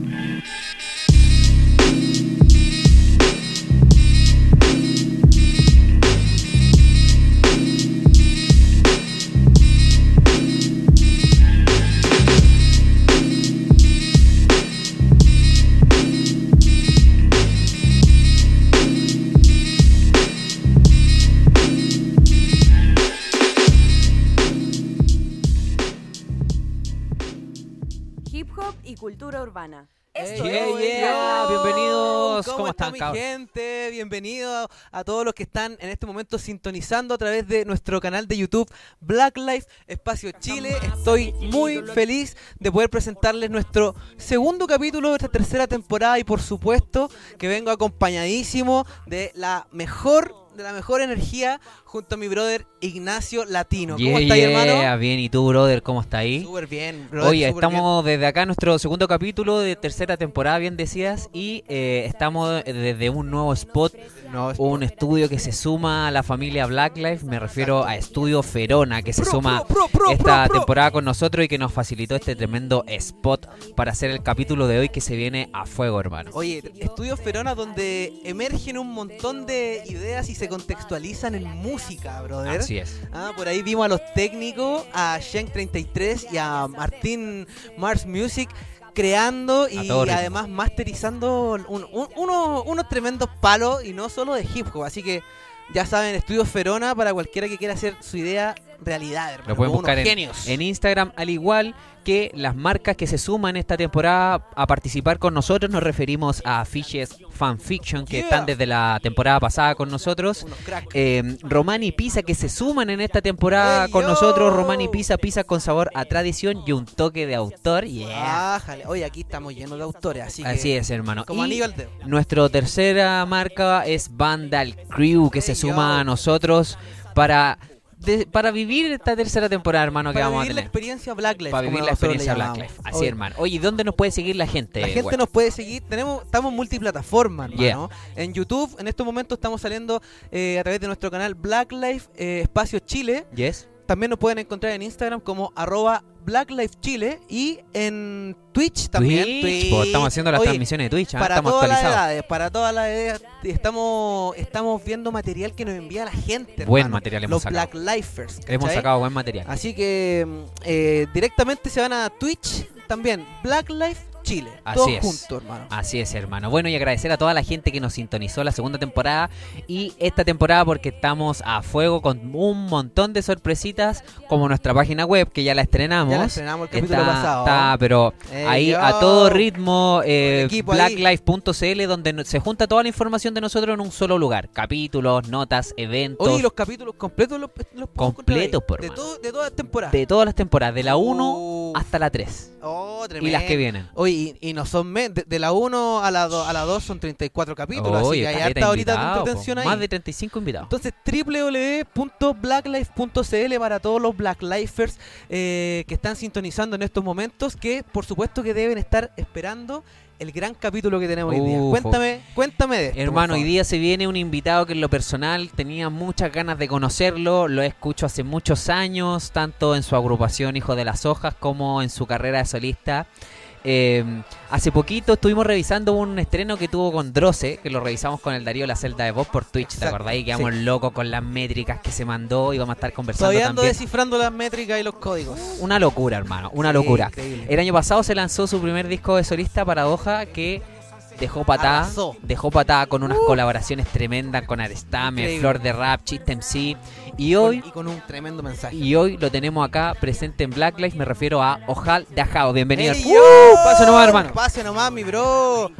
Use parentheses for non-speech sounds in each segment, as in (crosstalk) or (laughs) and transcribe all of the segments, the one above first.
Hip Esto Yeah, es yeah, bienvenidos. ¿Cómo, ¿Cómo está están, mi cabros? gente? Bienvenido a todos los que están en este momento sintonizando a través de nuestro canal de YouTube Black Life Espacio Chile. Estoy muy feliz de poder presentarles nuestro segundo capítulo de esta tercera temporada y por supuesto que vengo acompañadísimo de la mejor de la mejor energía junto a mi brother Ignacio Latino. ¿Cómo Yeah, estás, yeah, hermano? Bien, ¿y tú, brother? ¿Cómo está ahí? Súper bien, brother, Oye, estamos desde acá nuestro segundo capítulo de tercera temporada, bien decías, y eh, estamos desde un nuevo spot, bien. No, un estudio que se suma a la familia Black Life, me refiero a Estudio Ferona, que se Pro, suma pro, pro, esta temporada con nosotros y que nos facilitó este tremendo spot para hacer el capítulo de hoy que se viene a fuego, hermano. Oye, Estudios Ferona donde emergen un montón de ideas y se contextualizan en música, brother. Así es. Ah, por ahí vimos a los técnicos, a Shank33 y a Martín Mars Music creando y además masterizando un- un- unos, unos tremendos palos y no solo de hip hop. Así que ya saben, Estudios Ferona para cualquiera que quiera hacer su idea realidad, hermano. Lo pueden buscar en, genios. en Instagram, al igual que las marcas que se suman esta temporada a participar con nosotros. Nos referimos a Fishes Fanfiction, que Yeah. están desde la temporada pasada con nosotros. Eh, Román y Pisa que se suman en esta temporada ¡Ey, con yo! nosotros. Román y Pisa, pizza con sabor a tradición y un toque de autor. Yeah. Ájale. Oye, aquí estamos llenos de autores, así, Así que es, hermano. como Y al dedo. nuestra tercera marca es Vandal Crew, que se suma yo. a nosotros para, de- para vivir esta tercera temporada, hermano, que Para vamos a vivir la experiencia Black Life. Para vivir la experiencia Black llamamos. Life. Así, Oye, hermano. Oye, ¿y ¿dónde nos puede seguir la gente? La gente nos puede seguir, tenemos, estamos multiplataforma, hermano. Yeah. En YouTube, en estos momentos estamos saliendo eh, a través de nuestro canal Black Life eh, Espacio Chile. Yes. También nos pueden encontrar en Instagram como arroba Black Life Chile y en Twitch también. Twitch, po, estamos haciendo las Oye, transmisiones de Twitch, ¿ah? Para estamos todas las edades, para todas las edades, estamos, estamos viendo material que nos envía la gente. Buen hermano. material hemos Los sacado. Black Lifers. Hemos sacado buen material. Así que eh, directamente se van a Twitch también, Black Life Chile. Así todos es. juntos, hermano. Así es, hermano. Bueno, y agradecer a toda la gente que nos sintonizó la segunda temporada y esta temporada porque estamos a fuego con un montón de sorpresitas como nuestra página web que ya la estrenamos. Ya la estrenamos el capítulo está, pasado. está, pero Ey, ahí yo. a todo ritmo, eh, blacklife.cl donde se junta toda la información de nosotros en un solo lugar. Capítulos, notas, eventos. Oye, ¿y los capítulos completos los, los Completos, por ahí? de, todo- de todas las temporadas. de todas las temporadas, de la 1 Uh, hasta la 3 oh, y las que vienen. Oye, y, y no son de, de la 1 a la 2 a la 2 son 34 capítulos, Oye, así que hay harta ahorita de entretención ahí. Más de 35 invitados. Entonces, www.blacklife.cl para todos los Blacklifers eh, que están sintonizando en estos momentos, que por supuesto que deben estar esperando el gran capítulo que tenemos hoy día. Cuéntame, cuéntame de esto, Hermano, hoy día se viene un invitado que en lo personal tenía muchas ganas de conocerlo, lo escucho hace muchos años, tanto en su agrupación Hijo de las Hojas como en su carrera de solista. Eh, hace poquito estuvimos revisando un estreno que tuvo con Droce, que lo revisamos con el Darío La Celda de Voz por Twitch, ¿te acordás? Y quedamos locos con las métricas que se mandó y vamos a estar conversando Todavía ando también. descifrando las métricas y los códigos. Una locura, hermano, una Sí, locura. increíble. El año pasado se lanzó su primer disco de solista, Paradoja, que dejó patada, Arrasó. dejó patada con unas colaboraciones tremendas con Arestame, Increíble. Flor de Rap, Chiste MC. Y hoy, y con un tremendo mensaje. y hoy lo tenemos acá presente en Black Lives, me refiero a Ojal de Ajao. Bienvenido. ¡Ey, ¡Uh! yo! Paso nomás, hermano. Pase nomás, mi bro.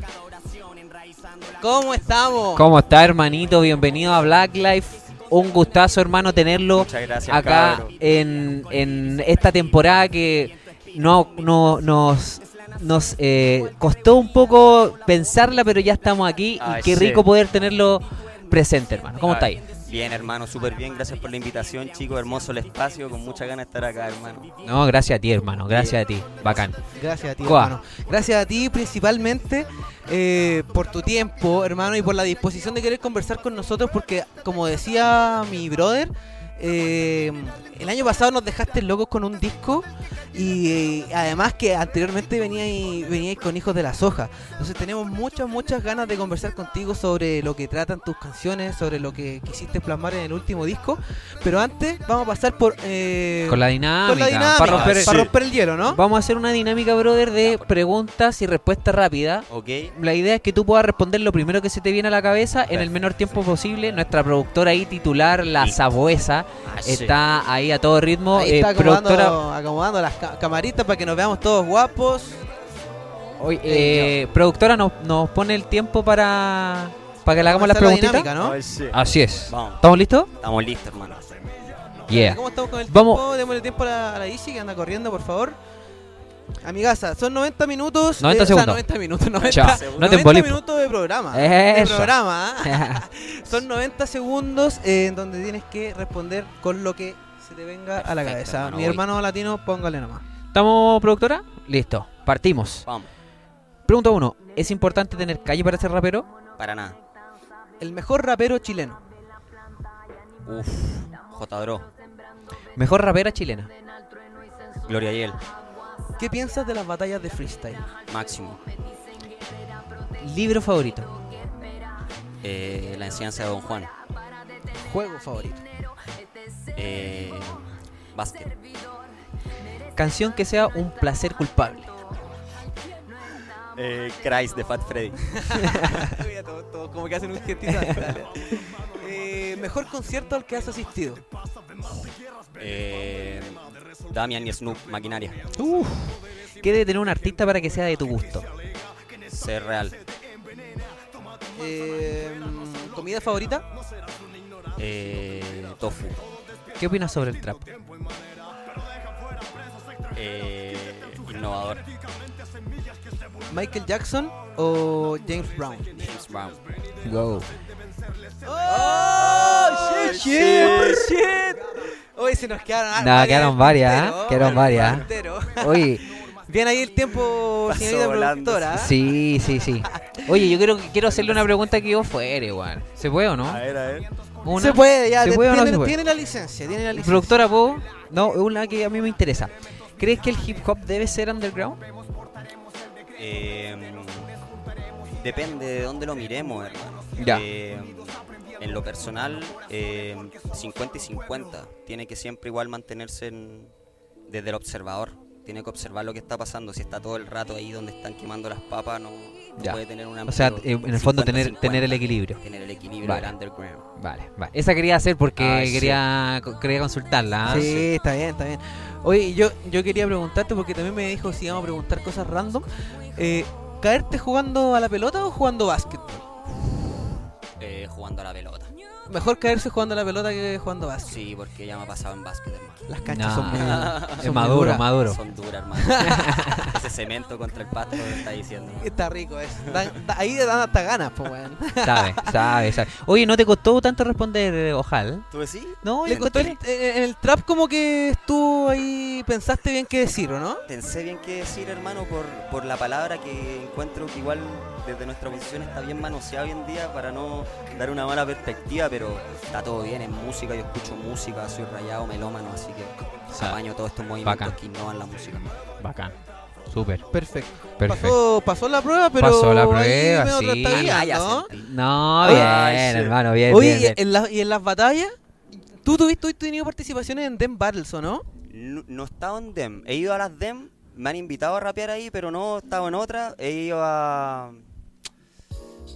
¿Cómo estamos? ¿Cómo está, hermanito? Bienvenido a Black Life. Un gustazo, hermano, tenerlo gracias, acá en, en esta temporada que no, no nos nos eh, costó un poco pensarla, pero ya estamos aquí Ay, y qué sí. rico poder tenerlo presente, hermano. ¿Cómo está ahí? Bien, hermano, súper bien. Gracias por la invitación, chicos. Hermoso el espacio. Con mucha ganas de estar acá, hermano. No, gracias a ti, hermano. Gracias a ti. Bacán. Gracias a ti, Coa. hermano. Gracias a ti principalmente eh, por tu tiempo, hermano, y por la disposición de querer conversar con nosotros, porque como decía mi brother, eh, el año pasado nos dejaste locos con un disco y eh, además que anteriormente veníais veníais con Hijos de la Soja. Entonces tenemos muchas, muchas ganas de conversar contigo sobre lo que tratan tus canciones, sobre lo que quisiste plasmar en el último disco. Pero antes vamos a pasar por... eh, Con la dinámica. con la dinámica, para romper- para romper el hielo, ¿no? Vamos a hacer una dinámica, brother, de preguntas y respuestas rápidas. Ok. La idea es que tú puedas responder lo primero que se te viene a la cabeza en el menor tiempo posible. Nuestra productora ahí titular, la. Sabuesa, Ah, sí. está ahí a todo ritmo. Ahí Eh, está acomodando, productora, acomodando las ca- camaritas para que nos veamos todos guapos. Oye, eh, productora nos, nos pone el tiempo para, para que le hagamos las la preguntitas. ¿no? Sí. Así es. Vamos, ¿Estamos listos? estamos listos, hermano. Yeah. ¿Cómo estamos con el Vamos. tiempo? Démosle tiempo a la, a la Isi que anda corriendo, por favor. Amigaza, son 90 minutos. 90 o sea, segundos. 90 minutos. 90, Chao. No te 90 embolís. minutos de programa. De programa. ¿ah? (laughs) (laughs) son 90 segundos eh, en donde tienes que responder con lo que se te venga a la cabeza. hermano, Mi voy. hermano latino, póngale nomás. ¿Estamos, productora? Listo. Partimos. Vamos. Pregunta 1. ¿Es importante tener calle para ser rapero? Para nada. El mejor rapero chileno. Uf. J. Dro. Mejor rapera chilena. Gloria Yel. ¿Qué piensas de las batallas de freestyle? Máximo. Libro favorito. Eh, la enseñanza de Don Juan. Juego favorito. Eh, básquet. Canción que sea un placer culpable. Eh, Christ de Fat Freddy. (laughs) Mira, todo- todo como que hacen un gestito. Dale. Eh, mejor concierto al que has asistido. Eh, Damian y Snoop, maquinaria. Uf. ¿Qué debe tener un artista para que sea de tu gusto? Ser real. Eh, ¿Comida favorita? Eh, tofu. ¿Qué opinas sobre el trap? Eh, innovador. ¿Michael Jackson o James Brown? James Brown. Go. ¡Oh, shit, shit, shit! Hoy se nos quedaron. No, varias quedaron varias, tintero, ¿eh? Quedaron varias. (laughs) Oye, Bien ahí el tiempo, Pasó señorita volando. productora. sí, sí, sí. Oye, yo quiero, quiero hacerle una pregunta que yo fuera igual. ¿Se puede o no? ver, a ver. Una. Se puede, ya. ¿Se te- puede o no tiene, se puede? tiene la licencia, tiene la licencia. Productora, ¿puedo? No, una que a mí me interesa. ¿Crees que el hip hop debe ser underground? Eh, depende de dónde lo miremos, hermano. Ya. Eh, en lo personal, eh, 50 y 50. Tiene que siempre igual mantenerse en- desde el observador. Tiene que observar lo que está pasando. Si está todo el rato ahí donde están quemando las papas, no, no Ya. puede tener una. O sea, en el fondo tener, tener el equilibrio. Tener el equilibrio Vale. del underground. Vale, vale. Esa quería hacer porque Ah, sí. quería, quería consultarla. ¿ah? Sí, está bien, está bien. Oye, yo, yo quería preguntarte porque también me dijo si íbamos a preguntar cosas random. Eh, ¿Caerte jugando a la pelota o jugando básquetbol? Eh, jugando a la pelota. Mejor caerse jugando a la pelota que jugando básquet. Sí, porque ya me ha pasado en básquet, hermano. Las canchas No. son muy, Es son muy maduro, duras. maduro. Son duras, hermano. (laughs) Ese cemento contra el pasto me está diciendo. Está rico eso. Dan- da- ahí dan hasta ganas, pues, weón. Sabe, sabe, sabe. Oye, ¿no te costó tanto responder, eh, Ojal? ¿Tú decís? No, Le yo costó el- en el trap como que estuvo ahí, pensaste bien qué decir, ¿o no? Pensé bien qué decir, hermano, por, por la palabra que encuentro que igual desde nuestra posición está bien manoseada hoy en día para no dar una mala perspectiva, pero está todo bien en música, yo escucho música, soy rayado, melómano, así que sea, apaño todos estos movimientos bacán. que innovan la música. Bacán. Súper. Perfecto. Perfecto. Pasó, pasó la prueba, pero. Pasó la prueba, sí. Ah, ¿no? No, bien, ay, hermano, bien, Oye, bien, y bien. en, la- y en las batallas, tú tuviste, tú tenido participaciones en Dem Battles, ¿o no? No, no he estado en DEM, he ido a las DEM, me han invitado a rapear ahí, pero no he estado en otra, he ido a...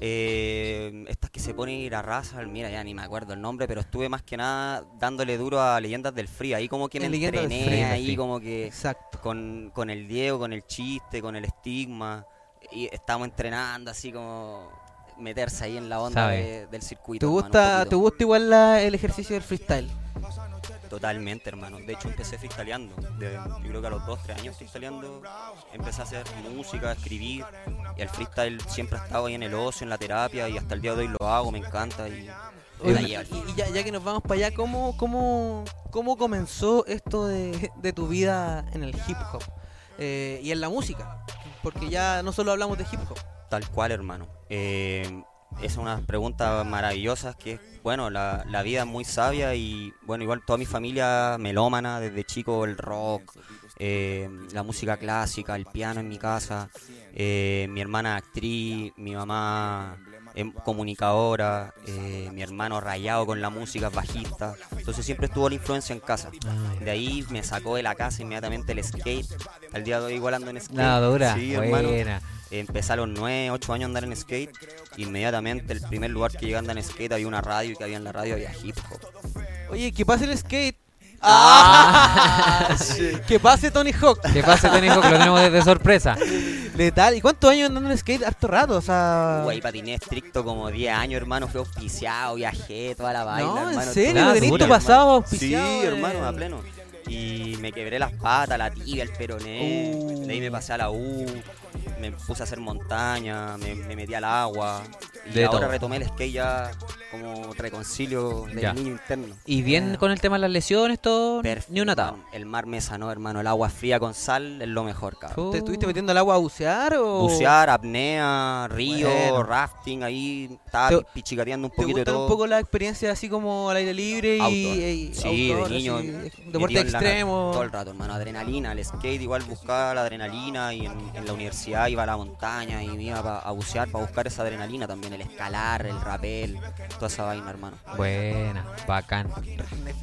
eh, estas que se ponen a ir a raza, mira, ya ni me acuerdo el nombre, pero estuve más que nada dándole duro a Leyendas del Free, ahí como que me del entrené, Free, ahí sí. como que Exacto. con, con el Diego, con el chiste, con el estigma, y estamos entrenando así como meterse ahí en la onda de- del circuito. ¿Te gusta. ¿te gusta igual la- el ejercicio del freestyle? Totalmente, hermano. De hecho, empecé freestyleando. De- yo creo que a los 2, 3 años freestyleando empecé a hacer música, a escribir. Y el freestyle siempre ha estado ahí en el ocio, en la terapia, y hasta el día de hoy lo hago, me encanta. Y, Oye, la y, llevo. y ya, ya que nos vamos para allá, ¿cómo, cómo, cómo comenzó esto de, de tu vida en el hip hop eh, y en la música? Porque ya no solo hablamos de hip hop. Tal cual, hermano. Eh, es una pregunta maravillosa que, bueno, la, la vida es muy sabia y, bueno, igual toda mi familia melómana, desde chico el rock, eh, la música clásica, el piano en mi casa, eh, mi hermana actriz, mi mamá em, comunicadora, eh, mi hermano rayado con la música, bajista, entonces siempre estuvo la influencia en casa. De ahí me sacó de la casa inmediatamente el skate, al día de hoy igual ando en skate. La dura, Sí, buena. A los 9, 8 años a andar en skate. Inmediatamente, el primer lugar que llegué a andar en skate había una radio y que había en la radio había hip hop. Oye, que pase el skate. ¡Ah! (laughs) que pase Tony Hawk. ¿Qué pasa, Tony Hawk? que lo tenemos desde sorpresa? (laughs) Letal. ¿Y cuántos años andando en skate? Harto rato, o sea. Güey, patiné estricto como 10 años, hermano. Fui auspiciado, viajé, toda la vaina. no, hermano, en serio, Claro, tenés tu pasado Sí, auspiciado, eh. hermano, a pleno. Y me quebré las patas, la tibia, el peroné. Uh. De ahí me pasé a la U. Me puse a hacer montaña, me, me metí al agua. Y De ahora todo. retomé el skate ya como reconcilio del Ya. niño interno. ¿Y bien con el tema de las lesiones, todo? Perfecto, Ni un atado. El mar me sanó, hermano. El agua fría con sal es lo mejor, cabrón. ¿Te estuviste metiendo al agua a bucear o...? Bucear, apnea, río, Bueno. rafting, ahí estaba ¿Te- pichicateando un ¿Te poquito de gustan todo. un poco las experiencias así como al aire libre y, y Sí, outdoor, de niño. así, deporte la- extremo? Todo el rato, hermano. Adrenalina, el skate igual buscaba la adrenalina y en, en la universidad iba a la montaña y me iba pa- a bucear para buscar esa adrenalina también. El escalar, el rapel, toda esa vaina, hermano. Buena, bacán.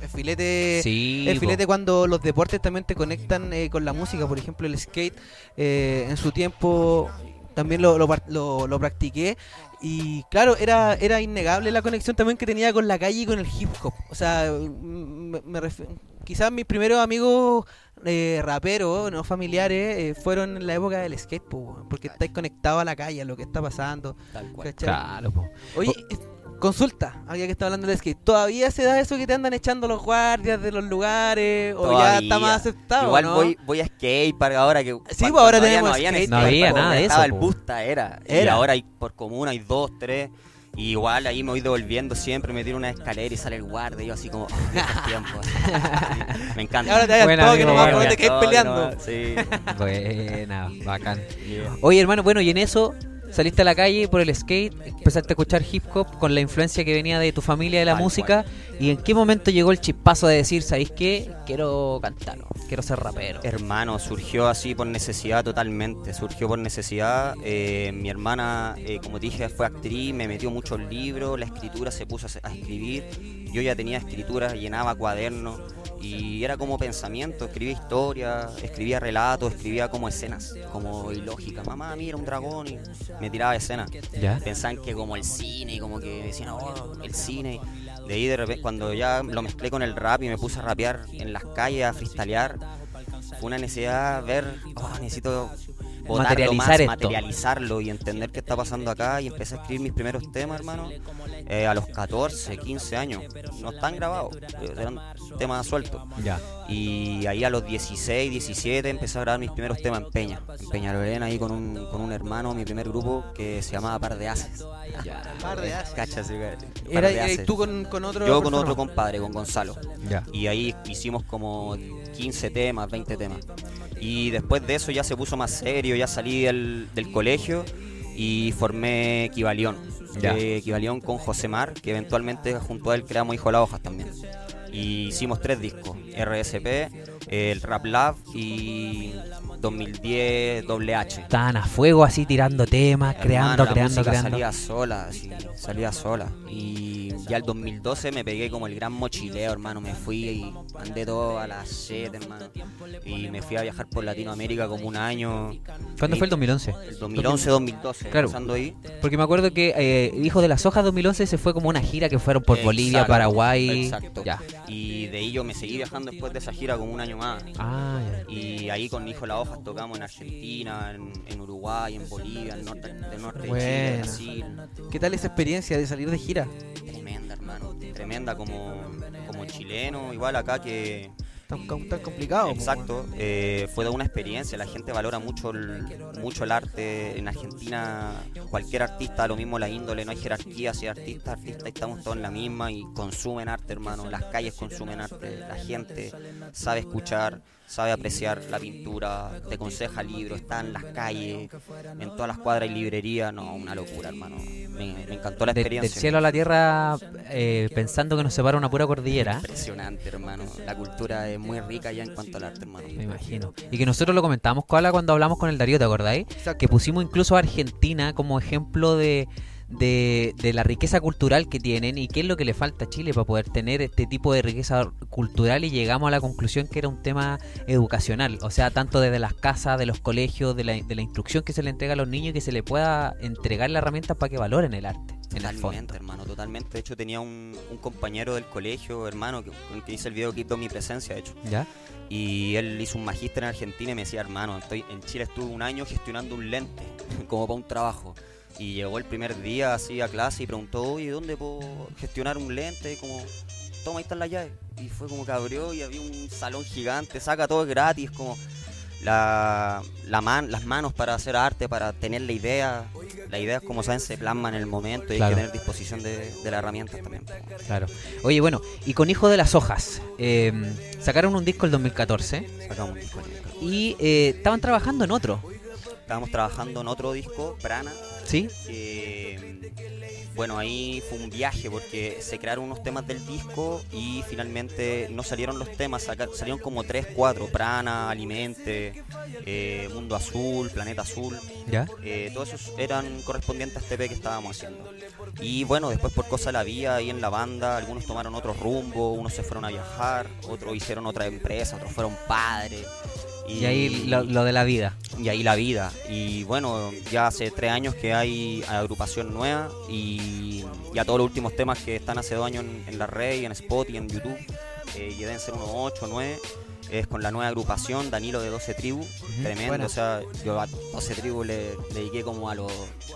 El filete, Sí, el filete cuando los deportes también te conectan eh, con la música, por ejemplo el skate, eh, en su tiempo también lo, lo, par- lo- lo practiqué y claro, era, era innegable la conexión también que tenía con la calle y con el hip hop. O sea, me, me quizás mis primeros amigos eh, raperos, no familiares, eh, fueron en la época del skate, po, porque estáis conectados a la calle, a lo que está pasando. Tal cual. Claro, po. Oye, eh, consulta, alguien que está hablando del skate. ¿Todavía se da eso que te andan echando los guardias de los lugares? ¿O ya está más aceptado? Igual ¿no? voy, voy a skate para ahora que Sí, pues ahora tenemos no habían skate. No había nada de estaba eso, el po. busta era. Y Era. ahora hay por comuna hay dos, tres. Y igual ahí me voy devolviendo siempre, me tiro una escalera y sale el guardia y yo así como "Ah, tiempos". (laughs) Sí, Me Y encanta. ahora te hagas todo que amigo, nomás buena. cuando te quedes peleando. no, Sí. (laughs) Buena, bacán. Yeah. Oye, hermano, bueno, y en eso saliste a la calle por el skate, empezaste a escuchar hip hop con la influencia que venía de tu familia de la Tal música. ¿Y en qué momento llegó el chispazo de decir, ¿sabéis qué? Quiero cantar, quiero ser rapero? Hermano, surgió así por necesidad totalmente, surgió por necesidad. Eh, mi hermana, eh, como te dije, fue actriz, me metió muchos libros, la escritura se puso a escribir. Yo ya tenía escritura, llenaba cuadernos y era como pensamiento, escribía historias, escribía relatos, escribía como escenas, como ilógicas. Mamá, mira un dragón y me tiraba escenas. ¿Ya? Pensaban que como el cine, y como que decían, oh, el cine. De ahí de repente, cuando ya lo mezclé con el rap y me puse a rapear en las calles, a freestylear, fue una necesidad ver, oh, necesito Materializar más, esto. materializarlo y entender qué está pasando acá. Y empecé a escribir mis primeros temas, hermano, eh, a los 14, 15 años. No están grabados, eh, eran temas sueltos. Ya. Y ahí a los 16, 17 empecé a grabar mis primeros temas en Peña. En Peña Lorena, ahí con un, con un hermano, mi primer grupo, que se llamaba Par de Haces. Par de haces. Cacha, sí, Par Era, de Haces. tú con, con otro Yo con persona? otro compadre, con Gonzalo. Ya. Y ahí hicimos como 15 temas, 20 temas. Y después de eso ya se puso más serio, ya salí del, del colegio y formé Equivalión. Eh, Equivalión con José Mar, que eventualmente junto a él creamos Hijo de las Hojas también. Y hicimos tres discos, RSP, el Rap Lab y 2010 WH. Estaban a fuego así tirando temas, creando, Hermano, la creando, creando. salía sola, sí, salía sola. Y ya el 2012 me pegué como el gran mochileo, hermano. Me fui y andé todo a las 7, hermano. Y me fui a viajar por Latinoamérica como un año. ¿Cuándo Y- fue el 2011? El 2011-2012, Claro. empezando ahí. Porque me acuerdo que eh, Hijo de las Hojas 2011 se fue como una gira que fueron por Bolivia, Paraguay. Exacto. Ya. Y de ahí yo me seguí viajando después de esa gira como un año más. Ah, ya. Y ahí con Hijo de las Tocamos en Argentina, en, en Uruguay, en Bolivia, en norte, del norte de Chile. Brasil. ¿Qué tal esa experiencia de salir de gira? Tremenda, hermano. Tremenda como, como chileno. Igual acá que... Tan, tan complicado. Exacto. eh, fue toda una experiencia. La gente valora mucho el, mucho el arte. En Argentina, cualquier artista, lo mismo la índole, no hay jerarquía. Si artista, artista, estamos todos en la misma y consumen arte, hermano. Las calles consumen arte. La gente sabe escuchar, sabe apreciar la pintura, te aconseja libros, está en las calles, en todas las cuadras y librerías. No, una locura, hermano. me, me encantó la De- experiencia. del cielo a la tierra, eh, pensando que nos separa una pura cordillera. Impresionante, hermano. La cultura es muy rica ya en cuanto al arte, hermano. Me imagino. Y que nosotros lo comentamos, Koala, cuando hablamos con el Darío, ¿te acordáis? Exacto. Que pusimos incluso a Argentina como ejemplo de, de, de la riqueza cultural que tienen y qué es lo que le falta a Chile para poder tener este tipo de riqueza cultural y llegamos a la conclusión que era un tema educacional, o sea, tanto desde las casas, de los colegios, de la, de la instrucción que se le entrega a los niños y que se le pueda entregar la herramienta para que valoren el arte, Totalmente, hermano, totalmente. De hecho, tenía un, un compañero del colegio, hermano, que, que hice el video Quito mi presencia, de hecho. ¿Ya? Y él hizo un magíster en Argentina y me decía, hermano, estoy en Chile estuve un año gestionando un lente, (laughs) como para un trabajo. Y llegó el primer día así a clase y preguntó, oye, ¿dónde puedo gestionar un lente? Y como, toma, ahí están las llaves. Y fue como que abrió y había un salón gigante, saca todo gratis, como la, la man- las manos para hacer arte, para tener la idea. La idea, como saben, se plasma en el momento y Claro. hay que tener disposición de, de las herramientas también. Claro. Oye, bueno, y con Hijo de las Hojas, eh, sacaron un disco el 2014 Sacamos un disco. y eh, estaban trabajando en otro, Estábamos trabajando en otro disco, Prana, ¿sí? que bueno, ahí fue un viaje porque se crearon unos temas del disco y finalmente no salieron los temas, salieron como 3, 4, Prana, Alimente, eh, Mundo Azul, Planeta Azul, ¿Ya? eh, todos esos eran correspondientes a este que estábamos haciendo. Y bueno, después por cosa de la vida ahí en la banda, algunos tomaron otro rumbo, unos se fueron a viajar, otros hicieron otra empresa, otros fueron padres. Y ahí lo, lo de la vida. y ahí la vida. Y bueno, ya hace tres años que hay agrupación nueva y ya todos los últimos temas que están hace dos años en, en la red, en Spot y en YouTube, eh, y deben ser unos 8 o 9, es con la nueva agrupación Danilo de 12 Tribus, tremendo. Buena. O sea, yo a 12 Tribus le, le dediqué como a los,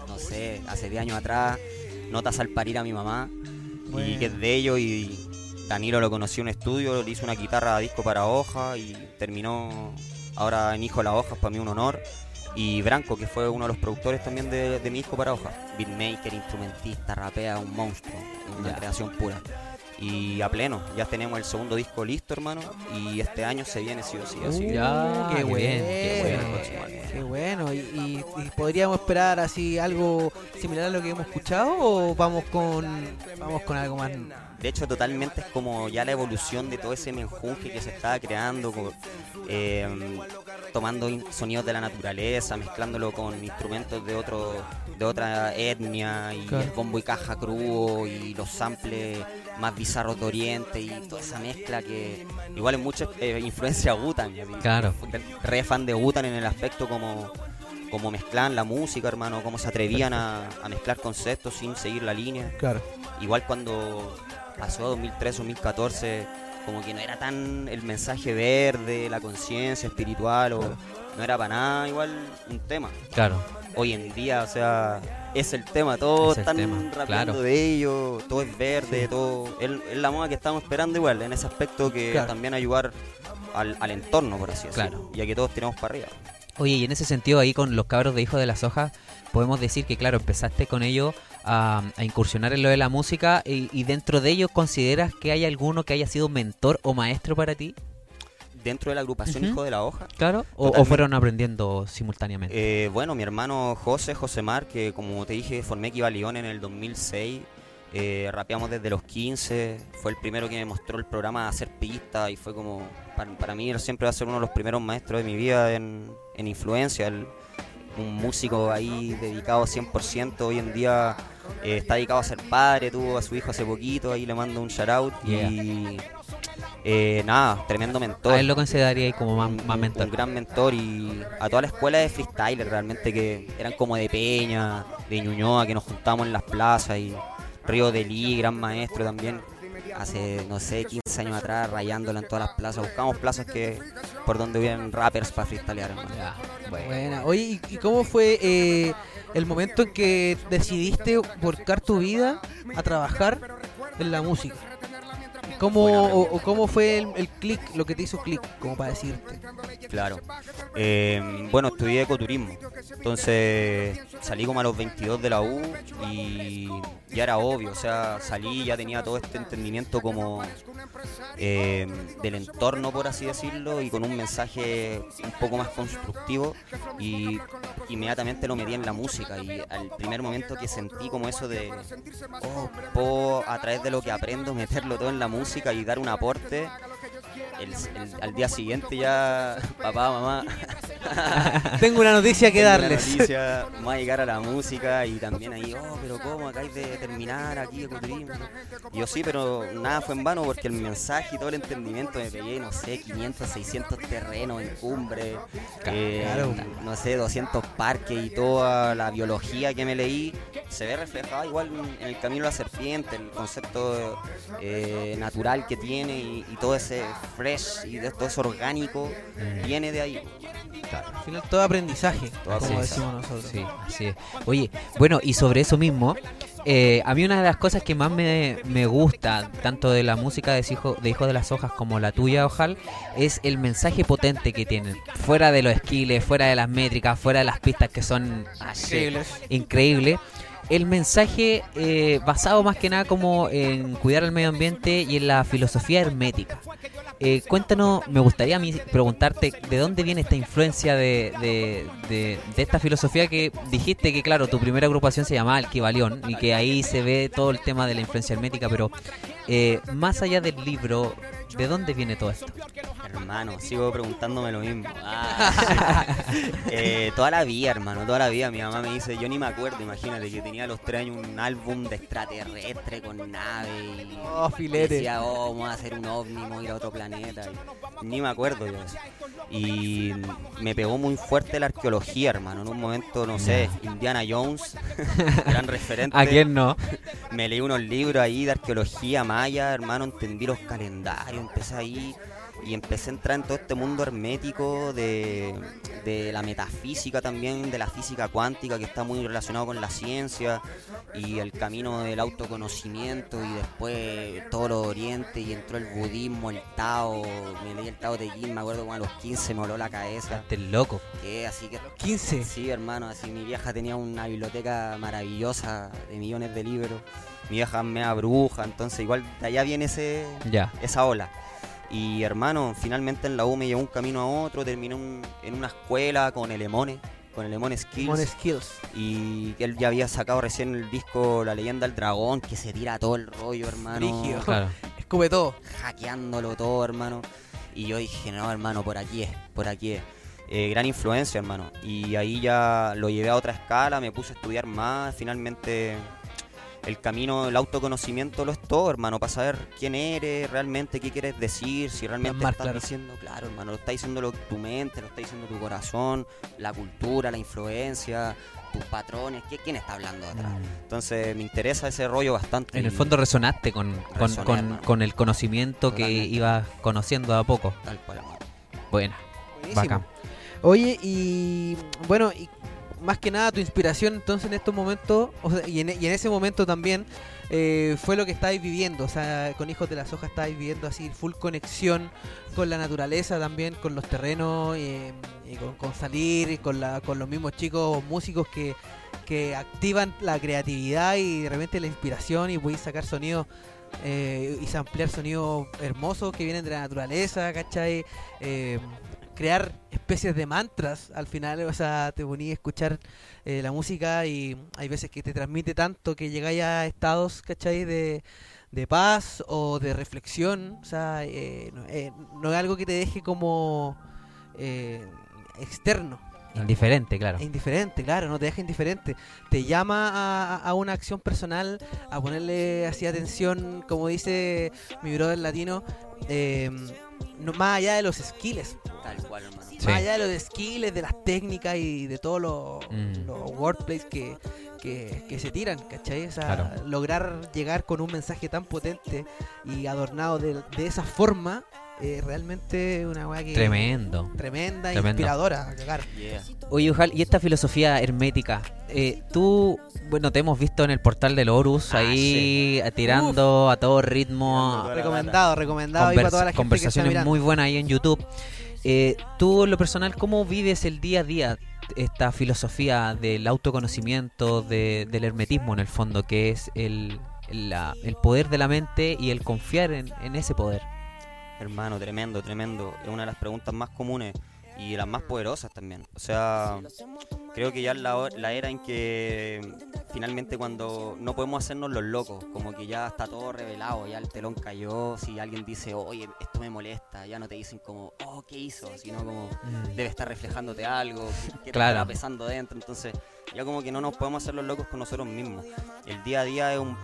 no sé, hace 10 años atrás, notas al parir a mi mamá, y que es de ellos y Danilo lo conocí en un estudio, le hizo una guitarra a disco para hoja y terminó ahora en Hijo de las Hojas, para mí un honor. Y Branco, que fue uno de los productores también de, de mi disco para hoja. Beatmaker, instrumentista, rapea, un monstruo, una Ya. creación pura. Y a pleno, ya tenemos el segundo disco listo, hermano. Y este año se viene sí o sí. Así que- Ya, qué qué bueno, bien, qué bueno. qué bueno. ¿Y, y- y podríamos esperar así algo similar a lo que hemos escuchado o vamos con vamos con algo más? De hecho, totalmente es como ya la evolución de todo ese menjunje que se estaba creando, eh, tomando sonidos de la naturaleza, mezclándolo con instrumentos de otro de otra etnia, y Claro. el bombo y caja crudo, y los samples más bizarros de Oriente, y toda esa mezcla que igual es mucha eh, influencia Gutan. Claro. Re fan de Gutan en el aspecto como como mezclan la música, hermano, cómo se atrevían a, a mezclar conceptos sin seguir la línea. Claro. Igual cuando pasó 2003, 2014, como que no era tan el mensaje verde, la conciencia espiritual, o no era para nada igual un tema. Claro. Hoy en día, o sea, es el tema, todos Es el están tema, rapeando claro. de ello, todo es verde, todo. Es, la moda que estamos esperando igual, en ese aspecto que Claro. también ayudar al, al entorno, por así decirlo. Claro. Ya que todos tiramos para arriba. Oye, y en ese sentido ahí con los cabros de Hijo de las Hojas, podemos decir que claro, empezaste con ellos a, a incursionar en lo de la música y, y dentro de ellos consideras que hay alguno que haya sido mentor o maestro para ti, Dentro de la agrupación Ujú. Hijo de la Hoja, claro, o, o fueron aprendiendo simultáneamente. Eh, bueno, mi hermano José, José Mar, que como te dije, formé Kiva León en el 2006. eh, rapeamos desde los 15. Fue el primero que me mostró el programa a hacer pistas y fue como. Para, para mí, él siempre va a ser uno de los primeros maestros de mi vida en, en influencia. él- un músico ahí dedicado 100%. Hoy en día eh, está dedicado a ser padre, tuvo a su hijo hace poquito. Ahí le mando un shout out. Yeah. Y. eh, nada, tremendo mentor a él lo consideraría como más, un, más mentor. un gran mentor y a toda la escuela de freestyler realmente que eran como de Peña, de Ñuñoa, que nos juntamos en las plazas y Río de Lee, gran maestro también. Hace, no sé, 15 años atrás, rayándola en todas las plazas. Buscamos plazas que por donde hubieran rappers para freestylear, hermano. Buena. Oye, ¿y, cómo fue eh, el momento en que decidiste volcar tu vida a trabajar en la música? ¿Cómo, o, cómo fue el, el click, lo que te hizo click, como para decirte? Claro. Eh, bueno, estudié ecoturismo. Entonces salí como a los 22 de la U y ya era obvio. O sea, salí ya tenía todo este entendimiento como eh, del entorno, por así decirlo, y con un mensaje un poco más constructivo. Y inmediatamente lo metí en la música. Y al primer momento que sentí como eso de, oh, puedo a través de lo que aprendo (laughs) meterlo todo en la música y dar un aporte. El- el- al día siguiente ya, (laughs) papá, mamá, (laughs) (laughs) Tengo una noticia que tengo una darles. noticia, vamos a llegar a la música y también ahí, oh, pero ¿cómo? Acá hay de terminar aquí, ecoturismo. Yo sí, pero nada fue en vano porque el mensaje y todo el entendimiento me pegué, no sé, 500, 600 terrenos en cumbre, eh, Claro. no sé, 200 parques y toda la biología que me leí se ve reflejada igual en el camino de la serpiente, el concepto eh, natural que tiene y, y todo ese fresh y de todo eso orgánico viene de ahí. Al final todo aprendizaje, Todo como aprendizaje. decimos nosotros. Sí, así es. Oye, bueno, y sobre eso mismo, eh, a mí una de las cosas que más me, me gusta, tanto de la música de Hijo de, Hijo de las Hojas como la tuya, Ojal, es el mensaje potente que tienen. Fuera de los esquiles, fuera de las métricas, fuera de las pistas que son Increíbles. increíble. El mensaje eh, basado más que nada como en cuidar el medio ambiente y en la filosofía hermética. Eh, cuéntanos, me gustaría a mí preguntarte de dónde viene esta influencia de, de- de- de esta filosofía que dijiste que, claro, tu primera agrupación se llamaba Alquivalión y que ahí se ve todo el tema de la influencia hermética, pero eh, más allá del libro, ¿de dónde viene todo esto? Hermano, sigo preguntándome lo mismo. (laughs) Ah, eh, toda la vida, hermano, toda la vida. Mi mamá me dice, yo ni me acuerdo, imagínate, que tenía a los tres años un álbum de extraterrestre con nave y Oh, filete. decía, oh, vamos a hacer un ovni, vamos a ir a otro planeta. y ni me acuerdo yo eso. Y me pegó muy fuerte la arqueología, hermano. En un momento, no sé, Indiana Jones, (laughs) gran referente. ¿A quién no? Me leí unos libros ahí de arqueología maya, hermano, entendí los calendarios, empecé ahí y empecé a entrar en todo este mundo hermético de, de la metafísica también, de la física cuántica que está muy relacionado con la ciencia y el camino del autoconocimiento y después todo lo oriente y entró el budismo, el Tao, me leí el Tao de Yin, me acuerdo como a los 15 me voló la cabeza, Este loco. que así que 15. Sí, hermano, así mi vieja tenía una biblioteca maravillosa de millones de libros. Mi vieja me bruja, entonces igual de allá viene ese, esa ola. Y hermano, finalmente en la U me llevó un camino a otro, terminé un- en una escuela con el Emone, con el Emone Skills. Mon Skills. Y que él ya había sacado recién el disco La leyenda del dragón, que se tira todo el rollo, hermano. Brígido. Claro. (laughs) Escupe todo. hackeándolo todo, hermano. Y yo dije, no, hermano, por aquí es, por aquí es. Eh, gran influencia, hermano. Y ahí ya lo llevé a otra escala, me puse a estudiar más. Finalmente, el camino, el autoconocimiento lo es todo, hermano, para saber quién eres, realmente qué quieres decir, si realmente Plasmar, estás claro. diciendo, claro, hermano, lo está diciendo lo- tu mente, lo está diciendo tu corazón, la cultura, la influencia, tus patrones, ¿qué- ¿quién está hablando atrás? Mm. Entonces, me interesa ese rollo bastante. En el fondo resonaste con, con, Resoné, con- el conocimiento que ibas conociendo de a poco. Tal cual, hermano. Buena, Buenísimo. bacán. Oye, y bueno, y más que nada tu inspiración entonces en estos momentos, o sea, y, en, y en ese momento también, eh, fue lo que estáis viviendo, o sea, con Hijos de las Hojas estáis viviendo así full conexión con la naturaleza también, con los terrenos, y con, con salir, y con, la, con los mismos chicos músicos que, que activan la creatividad y de repente la inspiración y podéis sacar sonidos eh, y ampliar sonidos hermosos que vienen de la naturaleza, ¿cachai? Eh, crear especies de mantras al final, o sea, te poní a escuchar eh, la música y hay veces que te transmite tanto que llegáis a estados, ¿cachai? De, de paz o de reflexión, o sea, eh, no, eh, no es algo que te deje como eh, externo, Indiferente, claro. indiferente, claro, no te deja indiferente. Te llama a, a una acción personal, a ponerle así atención, como dice mi brother latino, eh, no- más allá de los skills, Tal cual, hermano. Sí. más allá de los skills, de las técnicas y de todos los Mm. los wordplays que, que, que se tiran, ¿cachai? O sea, Claro. lograr llegar con un mensaje tan potente y adornado de, de esa forma eh, realmente una weá que... Tremendo. Tremenda, Tremendo. inspiradora, a cagar. Yeah. Oye, Ujal, y esta filosofía hermética, eh, tú, bueno, te hemos visto en el portal del Horus Ah, ahí tirando a todo ritmo, toda Recomendado, recomendado para convers- toda la gente que está conversaciones muy buenas ahí en YouTube. Eh, tú, en lo personal, ¿cómo vives el día a día esta filosofía del autoconocimiento, de- del hermetismo en el fondo, que es el, la- el poder de la mente y el confiar en, en ese poder? Hermano, tremendo, tremendo. Es una de las preguntas más comunes y las más poderosas también. O sea, creo que ya es la, la era en que finalmente cuando no podemos hacernos los locos, como que ya está todo revelado, ya el telón cayó, si alguien dice, oye, esto me molesta, ya no te dicen como, oh, ¿qué hizo? Sino como, debe estar reflejándote algo, ¿qué, qué te Claro. estará pesando dentro? Entonces, ya como que no nos podemos hacer los locos con nosotros mismos. El día a día es, un,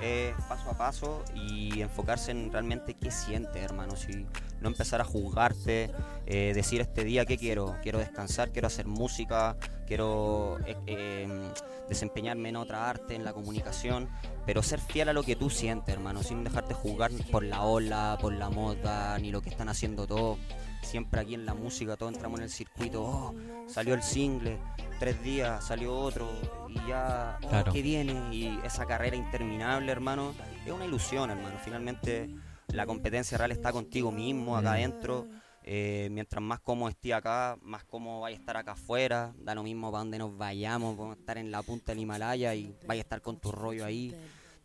paso a paso y enfocarse en realmente qué sientes, hermano. Si no empezar a juzgarte, eh, decir este día qué quiero, quiero descansar, quiero hacer música, quiero eh, eh, desempeñarme en otra arte, en la comunicación, pero ser fiel a lo que tú sientes, hermano, sin dejarte juzgar por la ola, por la moda, ni lo que están haciendo todos. Siempre aquí en la música, todos entramos en el circuito, oh, salió el single, tres días, salió otro, y ya, oh, Claro. ¿qué viene? Y esa carrera interminable, hermano, es una ilusión, hermano. Finalmente, la competencia real está contigo mismo, acá Mm. adentro. Eh, mientras más cómodo esté acá, más cómodo vaya a estar acá afuera. Da lo mismo para donde nos vayamos, podemos estar en la punta del Himalaya y vaya a estar con tu rollo ahí.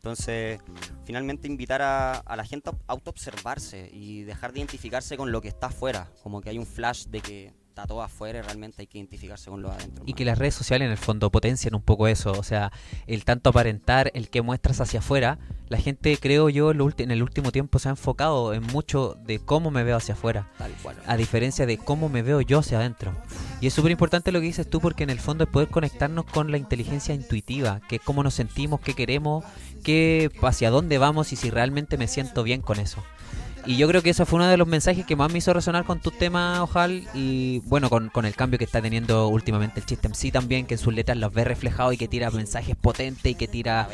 Entonces, finalmente invitar a, la gente a autoobservarse y dejar de identificarse con lo que está afuera. Como que hay un flash de que está todo afuera y realmente hay que identificarse con lo de adentro. Y que las redes sociales en el fondo potencian un poco eso, o sea, el tanto aparentar, el que muestras hacia afuera, la gente creo yo en el último tiempo se ha enfocado en mucho de cómo me veo hacia afuera, Tal cual. a diferencia de cómo me veo yo hacia adentro. Y es súper importante lo que dices tú porque en el fondo es poder conectarnos con la inteligencia intuitiva, que es cómo nos sentimos, qué queremos, qué, hacia dónde vamos y si realmente me siento bien con eso. Y yo creo que eso fue uno de los mensajes que más me hizo resonar con tu tema, Ojal, y bueno, con, con el cambio que está teniendo últimamente el Chiste MC también, que en sus letras los ve reflejados y que tira mensajes potentes y que tira,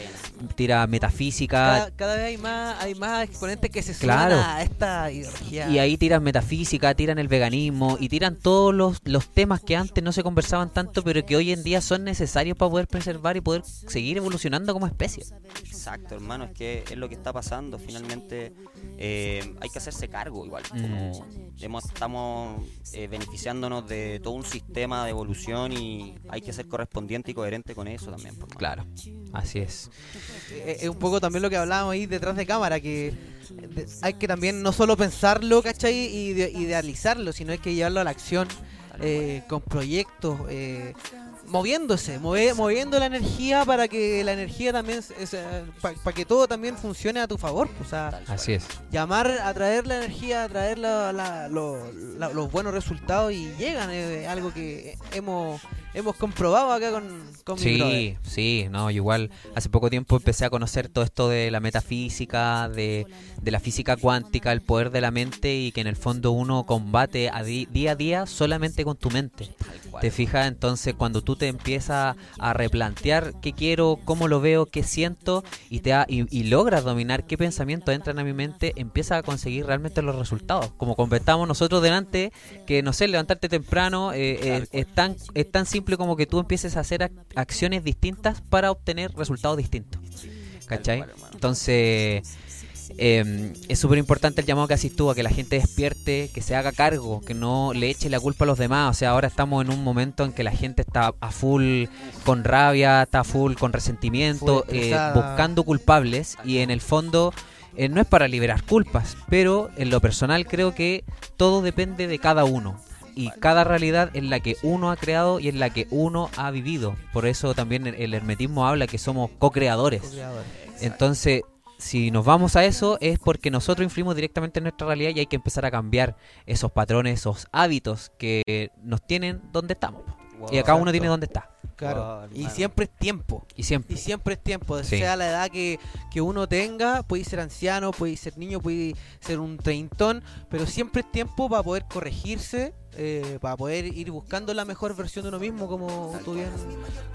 tira metafísica. Cada, cada vez hay más, hay más exponentes que se suman Claro. a esta ideología. Y ahí tiran metafísica, tiran el veganismo y tiran todos los, los temas que antes no se conversaban tanto, pero que hoy en día son necesarios para poder preservar y poder seguir evolucionando como especie. Exacto, hermano, es que es lo que está pasando. Finalmente eh, hay que hacerse cargo igual. Mm. Como hemos- estamos eh, beneficiándonos de todo un sistema de evolución y hay que ser correspondiente y coherente con eso también. pues. Claro, así es. Eh, es un poco también lo que hablábamos ahí detrás de cámara, que de- hay que también no solo pensarlo, ¿cachai? Y de- idealizarlo, sino hay que llevarlo a la acción eh, con proyectos, eh, moviéndose, move- moviendo la energía para que la energía también, para que todo también funcione a tu favor. O sea. Así es. llamar, atraer la energía, atraer la- la- lo- la- los buenos resultados y llegan, es algo que hemos, hemos comprobado acá con, con mi brother. Sí, sí, no, igual hace poco tiempo empecé a conocer todo esto de la metafísica, de, de la física cuántica, el poder de la mente y que en el fondo uno combate a di- día a día solamente con tu mente. ¿Te fijas? Entonces cuando tú te empiezas a replantear qué quiero, cómo lo veo, qué siento y, te ha- y, y logras dominar qué pensamientos entran a mi mente, empiezas a conseguir realmente los resultados. Como comentábamos nosotros delante, que no sé, levantarte temprano eh, eh, es, tan, es tan simple como que tú empieces a hacer ac- acciones distintas para obtener resultados distintos. ¿Cachai? Entonces, eh, es súper importante el llamado que haces tú a que la gente despierte, que se haga cargo, que no le eche la culpa a los demás. O sea, ahora estamos en un momento en que la gente está a full con rabia, está a full con resentimiento, eh, buscando culpables y en el fondo eh, no es para liberar culpas, pero en lo personal creo que todo depende de cada uno. Y cada realidad es la que uno ha creado y es la que uno ha vivido. Por eso también el, hermetismo habla que somos co-creadores. Entonces, si nos vamos a eso es porque nosotros influimos directamente en nuestra realidad y hay que empezar a cambiar esos patrones, esos hábitos que nos tienen donde estamos. y acá uno tiene donde está. Claro. Wow, y siempre es tiempo. Y siempre. Y siempre es tiempo, Sí. sea la edad que, que uno tenga, puede ser anciano, puede ser niño, puede ser un treintón, pero siempre es tiempo para poder corregirse, eh, para poder ir buscando la mejor versión de uno mismo, como tú bien,